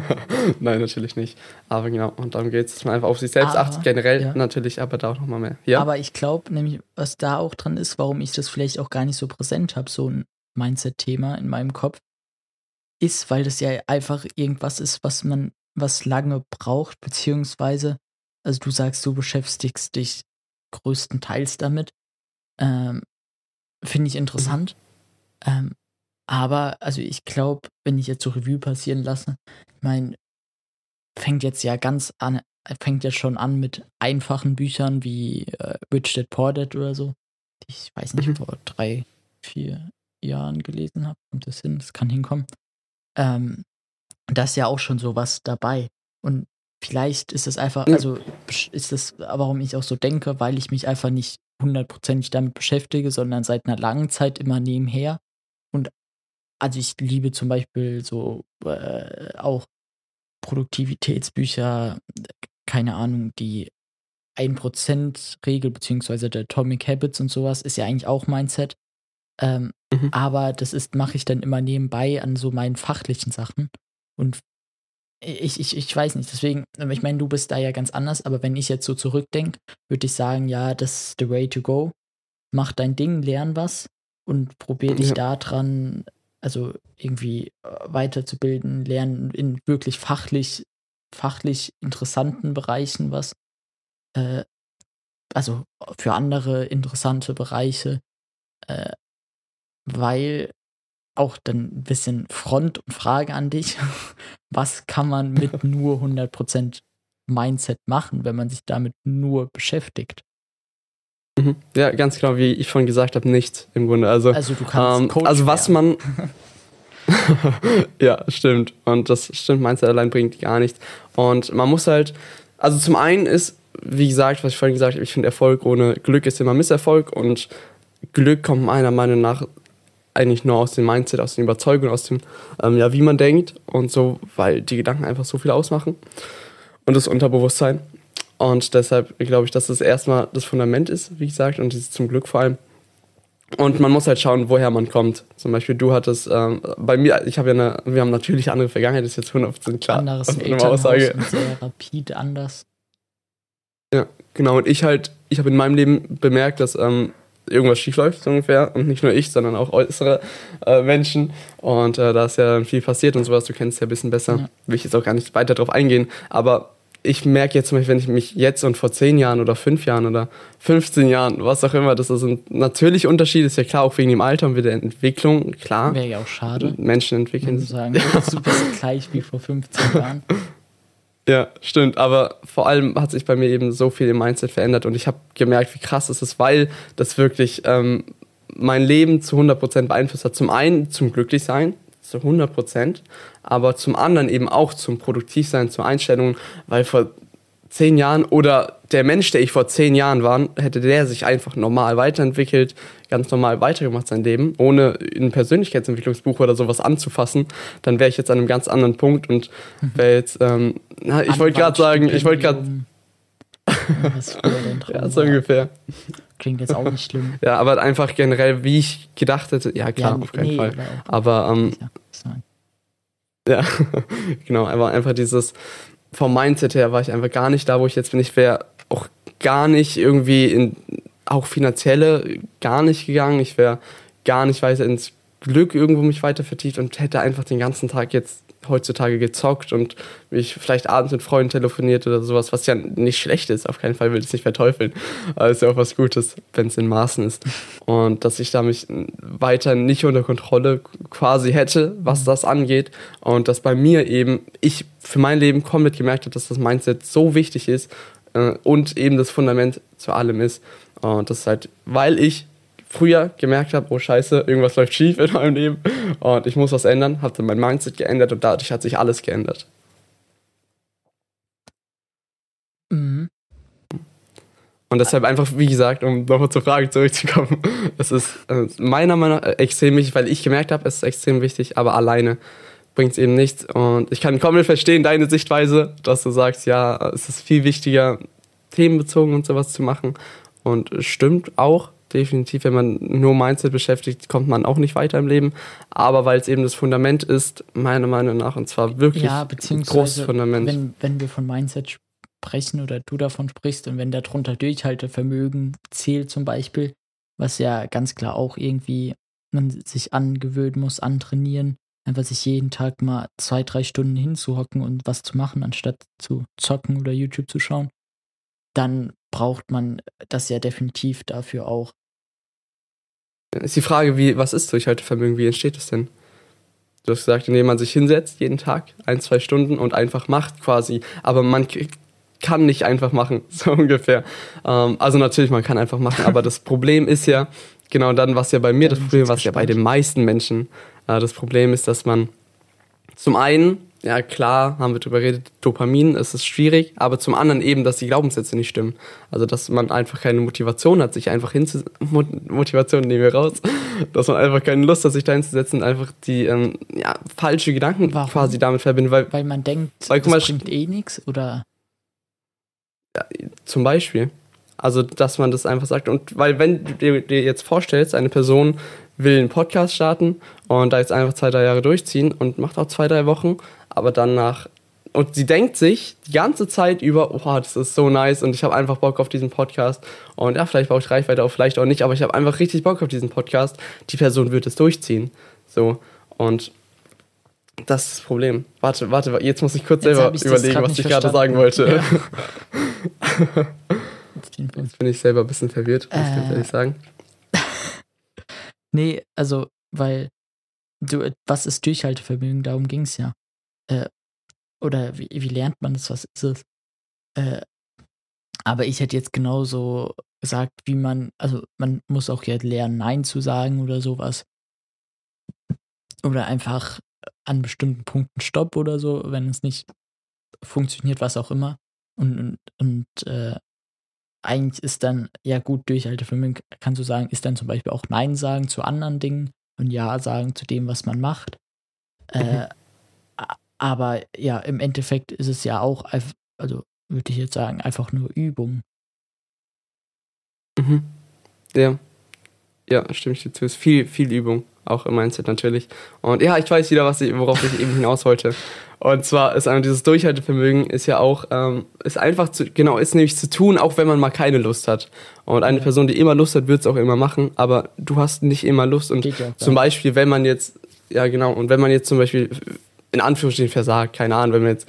Nein, natürlich nicht. Aber genau, und darum geht es, dass man einfach auf sich selbst aber, achtet, generell ja. natürlich, aber da auch nochmal mehr. Ja? Aber ich glaube nämlich, was da auch dran ist, warum ich das vielleicht auch gar nicht so präsent habe, so ein Mindset-Thema in meinem Kopf, ist, weil das ja einfach irgendwas ist, was man, was lange braucht, beziehungsweise, also du sagst, du beschäftigst dich größtenteils damit. Ähm, Finde ich interessant. Mhm. Ähm, aber, also ich glaube, wenn ich jetzt so Revue passieren lasse, ich meine, fängt jetzt ja ganz an, fängt jetzt schon an mit einfachen Büchern wie äh, Rich Dad Poor Dad oder so, die ich weiß nicht, mhm. vor drei, vier Jahren gelesen habe. Kommt das hin? Das kann hinkommen. Ähm, da ist ja auch schon sowas dabei. Und vielleicht ist es einfach, also ist das, warum ich auch so denke, weil ich mich einfach nicht hundertprozentig damit beschäftige, sondern seit einer langen Zeit immer nebenher also ich liebe zum Beispiel so äh, auch Produktivitätsbücher, keine Ahnung, die 1%-Regel beziehungsweise der Atomic Habits und sowas ist ja eigentlich auch Mindset. Ähm, mhm. Aber das ist, mache ich dann immer nebenbei an so meinen fachlichen Sachen. Und ich, ich, ich weiß nicht, deswegen, ich meine, du bist da ja ganz anders, aber wenn ich jetzt so zurückdenke, würde ich sagen, ja, das ist the way to go. Mach dein Ding, lern was und probier dich ja. daran also irgendwie äh, weiterzubilden, lernen in wirklich fachlich, fachlich interessanten Bereichen was. Äh, also für andere interessante Bereiche, äh, weil auch dann ein bisschen Front und Frage an dich. Was kann man mit nur 100% Mindset machen, wenn man sich damit nur beschäftigt? Mhm. Ja, ganz genau, wie ich vorhin gesagt habe, nichts im Grunde. Also, also du kannst ähm, Coach Also was werden. man. ja, stimmt. Und das stimmt, Mindset allein bringt gar nichts. Und man muss halt, also zum einen ist, wie gesagt, was ich vorhin gesagt habe, ich finde Erfolg ohne Glück ist immer Misserfolg und Glück kommt meiner Meinung nach eigentlich nur aus dem Mindset, aus den Überzeugungen, aus dem, ähm, ja, wie man denkt und so, weil die Gedanken einfach so viel ausmachen und das Unterbewusstsein. Und deshalb glaube ich, dass das erstmal das Fundament ist, wie gesagt, und dieses zum Glück vor allem. Und man muss halt schauen, woher man kommt. Zum Beispiel, du hattest, ähm, bei mir, ich habe ja eine, wir haben natürlich andere Vergangenheit, ist jetzt 100% klar. Anderes Aussage. sehr rapid anders. Ja, genau. Und ich halt, ich habe in meinem Leben bemerkt, dass ähm, irgendwas schief läuft, so ungefähr. Und nicht nur ich, sondern auch äußere äh, Menschen. Und äh, da ist ja viel passiert und sowas. Du kennst ja ein bisschen besser. Ja. Will ich jetzt auch gar nicht weiter drauf eingehen. Aber ich merke jetzt zum Beispiel, wenn ich mich jetzt und vor zehn Jahren oder fünf Jahren oder 15 Jahren, was auch immer, das ist ein natürlicher Unterschied, ist ja klar, auch wegen dem Alter und der Entwicklung, klar. Wäre ja auch schade. Menschen entwickeln sich. sagen, ja. du bist gleich wie vor 15 Jahren. Ja, stimmt. Aber vor allem hat sich bei mir eben so viel im Mindset verändert und ich habe gemerkt, wie krass es ist, weil das wirklich ähm, mein Leben zu 100% beeinflusst hat. Zum einen zum Glücklichsein, zu 100%, aber zum anderen eben auch zum Produktivsein, zur Einstellung, weil vor zehn Jahren oder der Mensch, der ich vor zehn Jahren war, hätte der sich einfach normal weiterentwickelt, ganz normal weitergemacht sein Leben, ohne ein Persönlichkeitsentwicklungsbuch oder sowas anzufassen, dann wäre ich jetzt an einem ganz anderen Punkt und mhm. wäre jetzt, ähm, na, ich wollte gerade sagen, ich wollte gerade. ja, so ungefähr. Klingt jetzt auch nicht schlimm. ja, aber einfach generell, wie ich gedacht hätte, ja klar, ja, auf keinen nee, Fall. Aber, ähm, ja, genau, aber einfach dieses, vom Mindset her war ich einfach gar nicht da, wo ich jetzt bin. Ich wäre auch gar nicht irgendwie in, auch finanzielle, gar nicht gegangen. Ich wäre gar nicht weiter ins Glück irgendwo mich weiter vertieft und hätte einfach den ganzen Tag jetzt heutzutage gezockt und mich vielleicht abends mit Freunden telefoniert oder sowas, was ja nicht schlecht ist, auf keinen Fall will ich es nicht verteufeln, aber es ist ja auch was Gutes, wenn es in Maßen ist. Und dass ich da mich weiter nicht unter Kontrolle quasi hätte, was das angeht und dass bei mir eben, ich für mein Leben komplett gemerkt habe, dass das Mindset so wichtig ist äh, und eben das Fundament zu allem ist. Und das ist halt, weil ich früher gemerkt habe, oh scheiße, irgendwas läuft schief in meinem Leben und ich muss was ändern, habe dann mein Mindset geändert und dadurch hat sich alles geändert. Mhm. Und deshalb einfach, wie gesagt, um nochmal zur Frage zurückzukommen, es ist äh, meiner Meinung nach extrem wichtig, weil ich gemerkt habe, es ist extrem wichtig, aber alleine bringt es eben nichts. Und ich kann komplett verstehen, deine Sichtweise, dass du sagst, ja, es ist viel wichtiger, themenbezogen und sowas zu machen. Und stimmt auch, definitiv, wenn man nur Mindset beschäftigt, kommt man auch nicht weiter im Leben. Aber weil es eben das Fundament ist, meiner Meinung nach, und zwar wirklich ja, ein großes Fundament. Wenn, wenn wir von Mindset sprechen oder du davon sprichst und wenn darunter Durchhaltevermögen zählt zum Beispiel, was ja ganz klar auch irgendwie man sich angewöhnen muss, antrainieren, einfach sich jeden Tag mal zwei, drei Stunden hinzuhocken und was zu machen, anstatt zu zocken oder YouTube zu schauen, dann braucht man das ja definitiv dafür auch. Ist die Frage, wie, was ist Durchhaltevermögen? Wie entsteht es denn? Du hast gesagt, indem man sich hinsetzt jeden Tag, ein, zwei Stunden und einfach macht quasi. Aber man kann nicht einfach machen, so ungefähr. Ähm, also natürlich, man kann einfach machen, aber das Problem ist ja, genau dann, was ja bei mir das Problem, was ja bei den meisten Menschen äh, das Problem ist, dass man zum einen ja klar, haben wir darüber geredet, Dopamin, es ist schwierig, aber zum anderen eben, dass die Glaubenssätze nicht stimmen. Also, dass man einfach keine Motivation hat, sich einfach hinzu... Motivation nehmen wir raus. Dass man einfach keine Lust hat, sich da hinzusetzen und einfach die ähm, ja, falsche Gedanken Warum? quasi damit verbindet. Weil, weil man denkt, weil, das mal, bringt eh nichts, oder? Ja, zum Beispiel. Also, dass man das einfach sagt. Und weil, wenn du dir jetzt vorstellst, eine Person will einen Podcast starten und da jetzt einfach zwei, drei Jahre durchziehen und macht auch zwei, drei Wochen, aber dann nach. Und sie denkt sich die ganze Zeit über, oh, das ist so nice und ich habe einfach Bock auf diesen Podcast. Und ja, vielleicht brauche ich Reichweite auch, vielleicht auch nicht, aber ich habe einfach richtig Bock auf diesen Podcast. Die Person wird es durchziehen. So. Und das ist das Problem. Warte, warte, jetzt muss ich kurz jetzt selber ich überlegen, was ich gerade sagen wollte. Ja. jetzt bin ich selber ein bisschen verwirrt, muss ich ganz ehrlich sagen. Nee, also, weil du, was ist Durchhaltevermögen? Darum ging es ja. Äh, oder wie, wie lernt man das? Was ist es? Äh, aber ich hätte jetzt genauso gesagt, wie man, also man muss auch ja lernen, Nein zu sagen oder sowas. Oder einfach an bestimmten Punkten Stopp oder so, wenn es nicht funktioniert, was auch immer. Und, und, und äh, eigentlich ist dann, ja gut, Durchhaltevermögen kannst du sagen, ist dann zum Beispiel auch Nein sagen zu anderen Dingen und Ja sagen zu dem, was man macht. Äh, mhm. Aber ja, im Endeffekt ist es ja auch, also würde ich jetzt sagen, einfach nur Übung. Mhm. Ja. Ja, stimme ich dir zu. Es ist viel, viel Übung, auch im Mindset natürlich. Und ja, ich weiß wieder, was ich, worauf ich eben hinaus wollte. Und zwar ist einfach dieses Durchhaltevermögen ist ja auch, ähm, ist einfach zu, genau, ist nämlich zu tun, auch wenn man mal keine Lust hat. Und eine ja. Person, die immer Lust hat, wird es auch immer machen, aber du hast nicht immer Lust. Und ja zum Beispiel, wenn man jetzt, ja genau, und wenn man jetzt zum Beispiel in Anführungsstrichen versagt, keine Ahnung, wenn man jetzt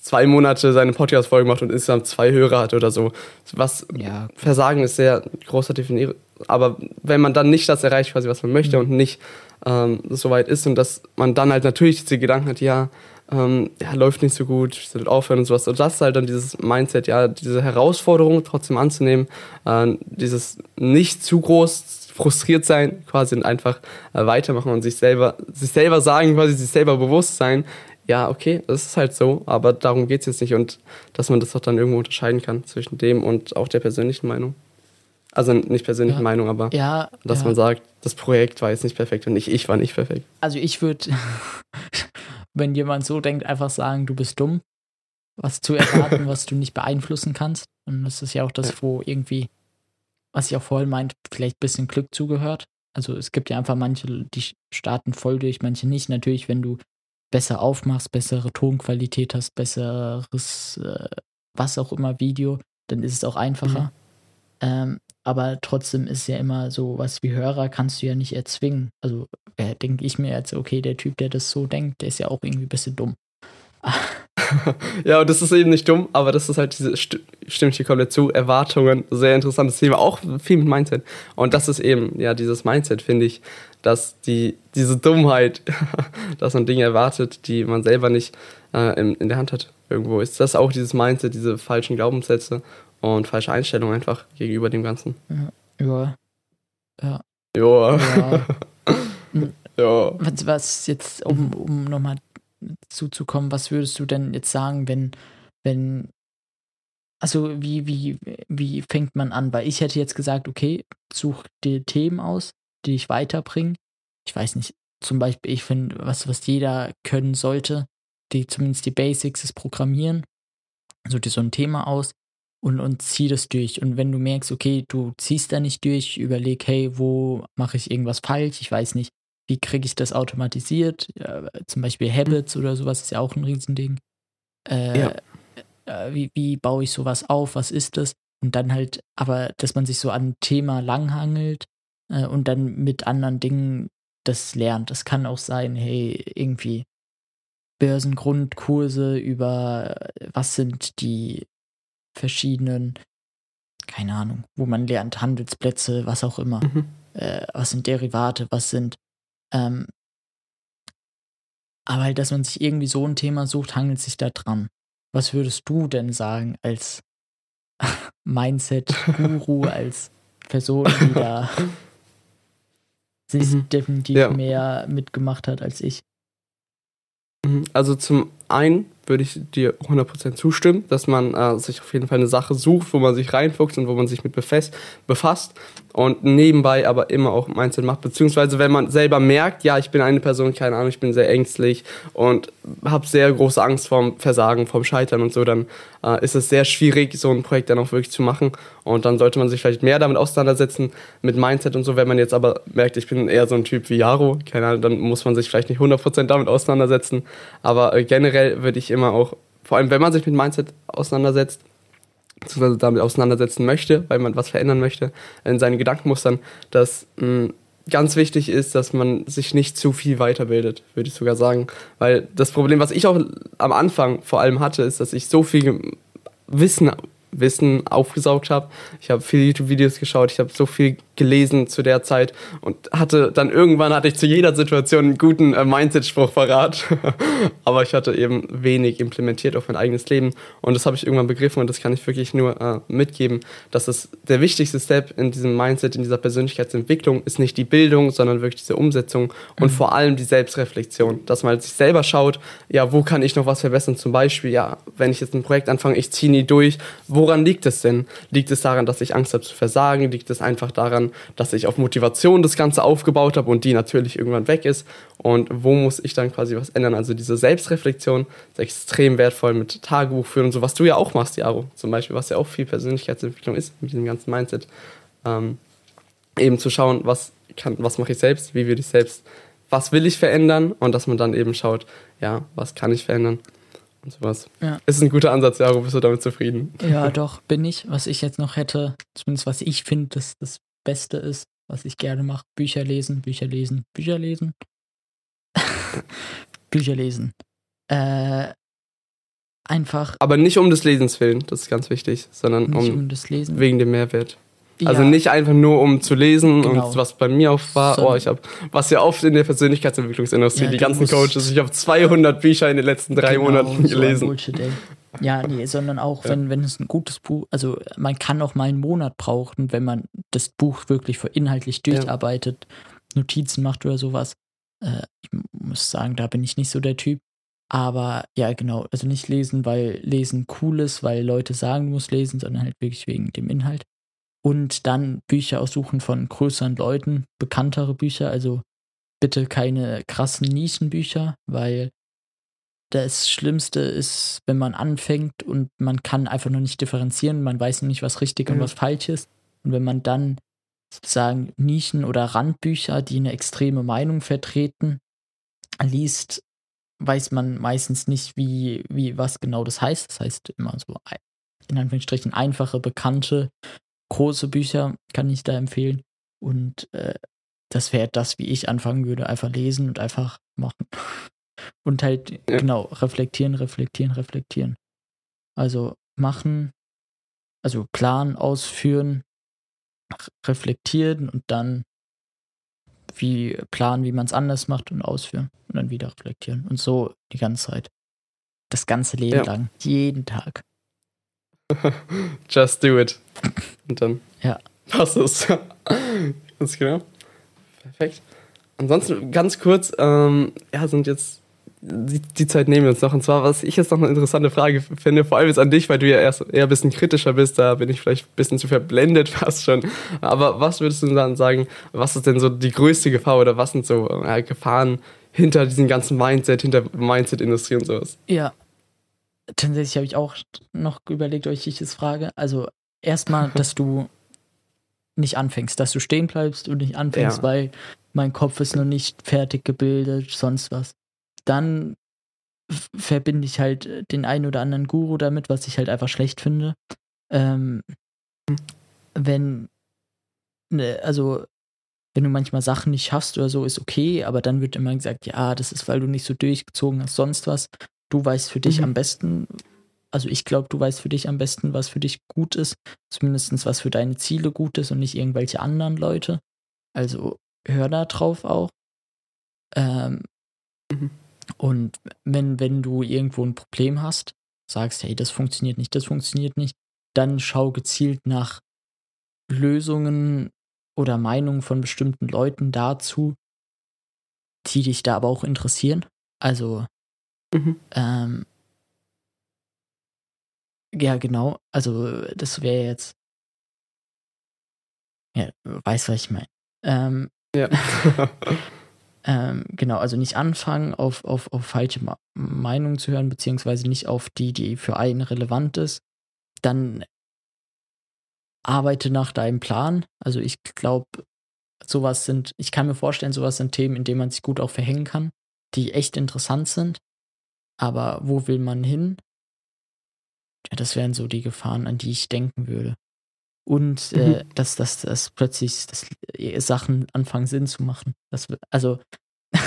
zwei Monate seine Podcast-Folge macht und insgesamt zwei Hörer hat oder so. Was ja. Versagen ist sehr großer Definier. Aber wenn man dann nicht das erreicht, quasi, was man möchte mhm. und nicht ähm, so weit ist und dass man dann halt natürlich diese Gedanken hat, ja, ähm, ja, läuft nicht so gut, ich sollte aufhören und sowas. Und das ist halt dann dieses Mindset, ja, diese Herausforderung trotzdem anzunehmen, äh, dieses nicht zu groß frustriert sein, quasi und einfach äh, weitermachen und sich selber, sich selber sagen, quasi sich selber bewusst sein, ja, okay, das ist halt so, aber darum geht es jetzt nicht und dass man das auch dann irgendwo unterscheiden kann zwischen dem und auch der persönlichen Meinung. Also nicht persönliche Ja. Meinung, aber Ja, dass ja. man sagt, das Projekt war jetzt nicht perfekt und nicht ich war nicht perfekt. Also ich würde, wenn jemand so denkt, einfach sagen, du bist dumm, was zu erwarten, was du nicht beeinflussen kannst. Und das ist ja auch das, wo irgendwie, was ich auch vorhin meint, vielleicht ein bisschen Glück zugehört. Also es gibt ja einfach manche, die starten voll durch, manche nicht. Natürlich, wenn du besser aufmachst, bessere Tonqualität hast, besseres, äh, was auch immer, Video, dann ist es auch einfacher. Ähm, aber trotzdem ist ja immer so, was wie Hörer kannst du ja nicht erzwingen. Also äh, denke ich mir jetzt, okay, der Typ, der das so denkt, der ist ja auch irgendwie ein bisschen dumm. Ja, und das ist eben nicht dumm, aber das ist halt diese, st stimme ich dir komplett zu, Erwartungen, sehr interessantes Thema, auch viel mit Mindset. Und das ist eben, ja, dieses Mindset, finde ich, dass die, diese Dummheit, dass man Dinge erwartet, die man selber nicht äh, in, in der Hand hat. Irgendwo ist das auch dieses Mindset, diese falschen Glaubenssätze und falsche Einstellungen einfach gegenüber dem Ganzen. Ja. Ja, ja. ja. was, was jetzt, um, um nochmal zuzukommen, was würdest du denn jetzt sagen, wenn, wenn, also wie, wie, wie fängt man an? Weil ich hätte jetzt gesagt, okay, such dir Themen aus, die dich weiterbringen. Ich weiß nicht, zum Beispiel, ich finde, was, was jeder können sollte, die, zumindest die Basics ist Programmieren. Such dir so ein Thema aus und, und zieh das durch. Und wenn du merkst, okay, du ziehst da nicht durch, überleg, hey, wo mache ich irgendwas falsch? Ich weiß nicht, wie kriege ich das automatisiert? Ja, zum Beispiel Habits oder sowas ist ja auch ein Riesending. Äh, Ja. äh, wie, wie baue ich sowas auf? Was ist das? Und dann halt, aber dass man sich so an ein Thema langhangelt äh, und dann mit anderen Dingen das lernt. Das kann auch sein, hey, irgendwie Börsengrundkurse über äh, was sind die verschiedenen, keine Ahnung, wo man lernt, Handelsplätze, was auch immer Mhm. äh, was sind Derivate, was sind, ähm, aber halt, dass man sich irgendwie so ein Thema sucht, hangelt sich da dran. Was würdest du denn sagen als Mindset-Guru, als Person, die da sich Mhm. definitiv Ja. mehr mitgemacht hat als ich? Mhm. Also zum einen würde ich dir 100% zustimmen, dass man äh, sich auf jeden Fall eine Sache sucht, wo man sich reinfuchst und wo man sich mit befasst, befasst und nebenbei aber immer auch Mindset macht, beziehungsweise wenn man selber merkt, ja, ich bin eine Person, keine Ahnung, ich bin sehr ängstlich und habe sehr große Angst vorm Versagen, vorm Scheitern und so, dann äh, ist es sehr schwierig, so ein Projekt dann auch wirklich zu machen und dann sollte man sich vielleicht mehr damit auseinandersetzen, mit Mindset und so, wenn man jetzt aber merkt, ich bin eher so ein Typ wie Jaro, keine Ahnung, dann muss man sich vielleicht nicht 100% damit auseinandersetzen, aber äh, generell würde ich immer auch, vor allem wenn man sich mit Mindset auseinandersetzt, beziehungsweise damit auseinandersetzen möchte, weil man was verändern möchte in seinen Gedankenmustern, dass mh, ganz wichtig ist, dass man sich nicht zu viel weiterbildet, würde ich sogar sagen. Weil das Problem, was ich auch am Anfang vor allem hatte, ist, dass ich so viel Wissen, Wissen aufgesaugt habe. Ich habe viele YouTube-Videos geschaut, ich habe so viel gelesen zu der Zeit und hatte dann irgendwann hatte ich zu jeder Situation einen guten äh, Mindset-Spruch parat. Aber ich hatte eben wenig implementiert auf mein eigenes Leben und das habe ich irgendwann begriffen und das kann ich wirklich nur äh, mitgeben, dass es der wichtigste Step in diesem Mindset, in dieser Persönlichkeitsentwicklung ist nicht die Bildung, sondern wirklich diese Umsetzung und vor allem die Selbstreflexion, dass man sich selber schaut, ja, wo kann ich noch was verbessern? Zum Beispiel, ja, wenn ich jetzt ein Projekt anfange, ich ziehe nie durch, woran liegt es denn? Liegt es daran, dass ich Angst habe zu versagen? Liegt es einfach daran, dass ich auf Motivation das Ganze aufgebaut habe und die natürlich irgendwann weg ist? Und wo muss ich dann quasi was ändern? Also diese Selbstreflexion ist extrem wertvoll mit Tagebuch führen und so, was du ja auch machst, Jaro, zum Beispiel, was ja auch viel Persönlichkeitsentwicklung ist mit diesem ganzen Mindset. Ähm, eben zu schauen, was kann, was mache ich selbst, wie will ich selbst, was will ich verändern und dass man dann eben schaut, ja, was kann ich verändern und sowas. Ja. Ist ein guter Ansatz, Jaro, bist du damit zufrieden? Ja, doch, bin ich. Was ich jetzt noch hätte, zumindest was ich finde, das das Beste ist, was ich gerne mache, Bücher lesen, Bücher lesen, Bücher lesen. Bücher lesen. Äh, einfach Aber nicht um des Lesens willen, das ist ganz wichtig, sondern nicht um, um wegen dem Mehrwert. Also nicht einfach nur um zu lesen genau. und was bei mir auf war, so. oh, ich habe was ja oft in der Persönlichkeitsentwicklungsindustrie, ja, die ganzen Coaches, ich habe 200 Bücher in den letzten drei genau, Monaten gelesen. Bullshit, ey. Ja, nee, sondern auch, ja. wenn, wenn es ein gutes Buch, also man kann auch mal einen Monat brauchen, wenn man das Buch wirklich für inhaltlich durcharbeitet, ja. Notizen macht oder sowas. Äh, ich muss sagen, da bin ich nicht so der Typ. Aber ja, genau, also nicht lesen, weil Lesen cool ist, weil Leute sagen, du musst lesen, sondern halt wirklich wegen dem Inhalt. Und dann Bücher aussuchen von größeren Leuten, bekanntere Bücher, also bitte keine krassen Nischenbücher, weil das Schlimmste ist, wenn man anfängt und man kann einfach nur nicht differenzieren, man weiß nicht, was richtig mhm. und was falsch ist. Und wenn man dann sozusagen Nischen- oder Randbücher, die eine extreme Meinung vertreten, liest, weiß man meistens nicht, wie, wie, was genau das heißt. Das heißt immer so, in Anführungsstrichen, einfache, bekannte, große Bücher kann ich da empfehlen. Und äh, das wäre das, wie ich anfangen würde, einfach lesen und einfach machen. Und halt, ja. genau, reflektieren, reflektieren, reflektieren. Also machen, also planen, ausführen, reflektieren und dann wie planen, wie man es anders macht und ausführen und dann wieder reflektieren. Und so die ganze Zeit. Das ganze Leben ja. lang. Jeden Tag. Just do it. Und dann ja. passt es. ganz genau. Perfekt. Ansonsten ganz kurz, ähm, ja, sind jetzt die, die, Zeit nehmen wir uns noch. Und zwar, was ich jetzt noch eine interessante Frage finde, vor allem jetzt an dich, weil du ja erst eher ein bisschen kritischer bist, da bin ich vielleicht ein bisschen zu verblendet fast schon. Aber was würdest du dann sagen, was ist denn so die größte Gefahr oder was sind so äh, Gefahren hinter diesem ganzen Mindset, hinter Mindset-Industrie und sowas? Ja. Tatsächlich habe ich auch noch überlegt, euch ich das frage. Also erstmal, dass du nicht anfängst, dass du stehen bleibst und nicht anfängst, ja. weil mein Kopf ist noch nicht fertig gebildet, sonst was dann verbinde ich halt äh, den einen oder anderen Guru damit, was ich halt einfach schlecht finde. Ähm, wenn, ne, also, wenn du manchmal Sachen nicht schaffst oder so, ist okay, aber dann wird immer gesagt, ja, das ist, weil du nicht so durchgezogen hast, sonst was. Du weißt für dich mhm. am besten, also ich glaube, du weißt für dich am besten, was für dich gut ist, zumindest was für deine Ziele gut ist und nicht irgendwelche anderen Leute. Also hör da drauf auch. Ähm, mhm. Und wenn, wenn du irgendwo ein Problem hast, sagst, hey, das funktioniert nicht, das funktioniert nicht, dann schau gezielt nach Lösungen oder Meinungen von bestimmten Leuten dazu, die dich da aber auch interessieren. Also, mhm. ähm, ja, genau. Also, das wäre jetzt, ja, weiß, was ich meine. Ähm, ja. Ähm, genau, also nicht anfangen, auf, auf, auf falsche Meinungen zu hören, beziehungsweise nicht auf die, die für einen relevant ist. Dann arbeite nach deinem Plan. Also ich glaube, sowas sind, ich kann mir vorstellen, sowas sind Themen, in denen man sich gut auch verhängen kann, die echt interessant sind. Aber wo will man hin? Ja, das wären so die Gefahren, an die ich denken würde. Und äh, mhm. dass, dass, dass plötzlich dass äh, Sachen anfangen Sinn zu machen. Das, also,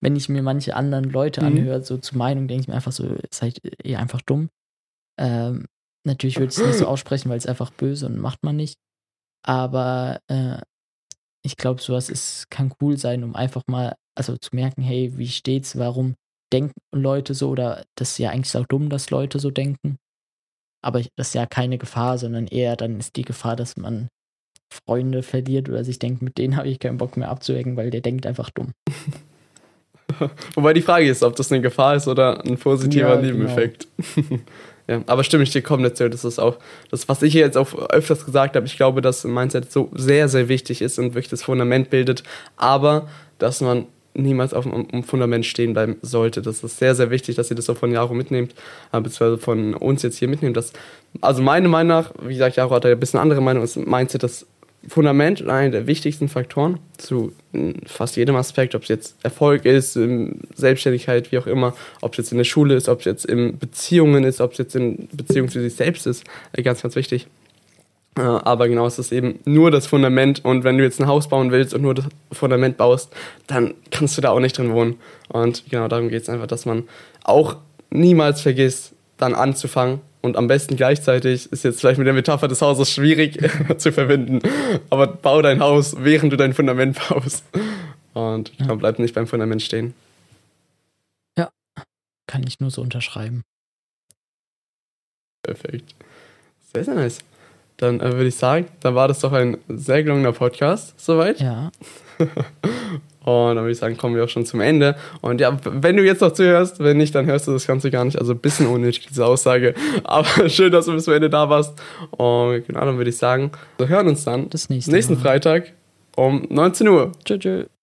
wenn ich mir manche anderen Leute mhm. anhöre, so zur Meinung, denke ich mir einfach so, seid ihr einfach dumm. Ähm, natürlich würde ich es nicht so aussprechen, weil es einfach böse und macht man nicht. Aber äh, ich glaube, sowas ist, kann cool sein, um einfach mal, also zu merken, hey, wie steht's, warum denken Leute so oder das ist ja eigentlich auch dumm, dass Leute so denken. Aber das ist ja keine Gefahr, sondern eher dann ist die Gefahr, dass man Freunde verliert oder sich denkt, mit denen habe ich keinen Bock mehr abzuhängen, weil der denkt einfach dumm. Wobei die Frage ist, ob das eine Gefahr ist oder ein positiver ja, Nebeneffekt. Genau. ja, aber stimme ich dir komplett zu. Das ist auch das, was ich jetzt auch öfters gesagt habe. Ich glaube, dass Mindset so sehr, sehr wichtig ist und wirklich das Fundament bildet. Aber, dass man niemals auf dem Fundament stehen bleiben sollte. Das ist sehr, sehr wichtig, dass ihr das auch von Jaro mitnehmt, äh, beziehungsweise von uns jetzt hier mitnehmt. Dass, also meine Meinung nach, wie gesagt, Jaro hat ein bisschen andere Meinung, ist Mindset das Fundament und einer der wichtigsten Faktoren zu fast jedem Aspekt, ob es jetzt Erfolg ist, Selbstständigkeit, wie auch immer, ob es jetzt in der Schule ist, ob es jetzt in Beziehungen ist, ob es jetzt in Beziehung zu sich selbst ist, äh, ganz, ganz wichtig. Äh, aber genau, es ist eben nur das Fundament und wenn du jetzt ein Haus bauen willst und nur das Fundament baust, dann kannst du da auch nicht drin wohnen. Und genau darum geht es einfach, dass man auch niemals vergisst, dann anzufangen und am besten gleichzeitig ist jetzt vielleicht mit der Metapher des Hauses schwierig zu verbinden, aber bau dein Haus, während du dein Fundament baust. Und ja. bleib nicht beim Fundament stehen. Ja, kann ich nur so unterschreiben. Perfekt. Sehr, sehr nice. Dann äh, würde ich sagen, dann war das doch ein sehr gelungener Podcast, soweit. Ja. Und dann würde ich sagen, kommen wir auch schon zum Ende. Und ja, wenn du jetzt noch zuhörst, wenn nicht, dann hörst du das Ganze gar nicht. Also ein bisschen unnötig, diese Aussage. Aber schön, dass du bis zum Ende da warst. Und genau, dann würde ich sagen, wir hören uns dann nächste nächsten Mal. Freitag um 19 Uhr. Tschüss.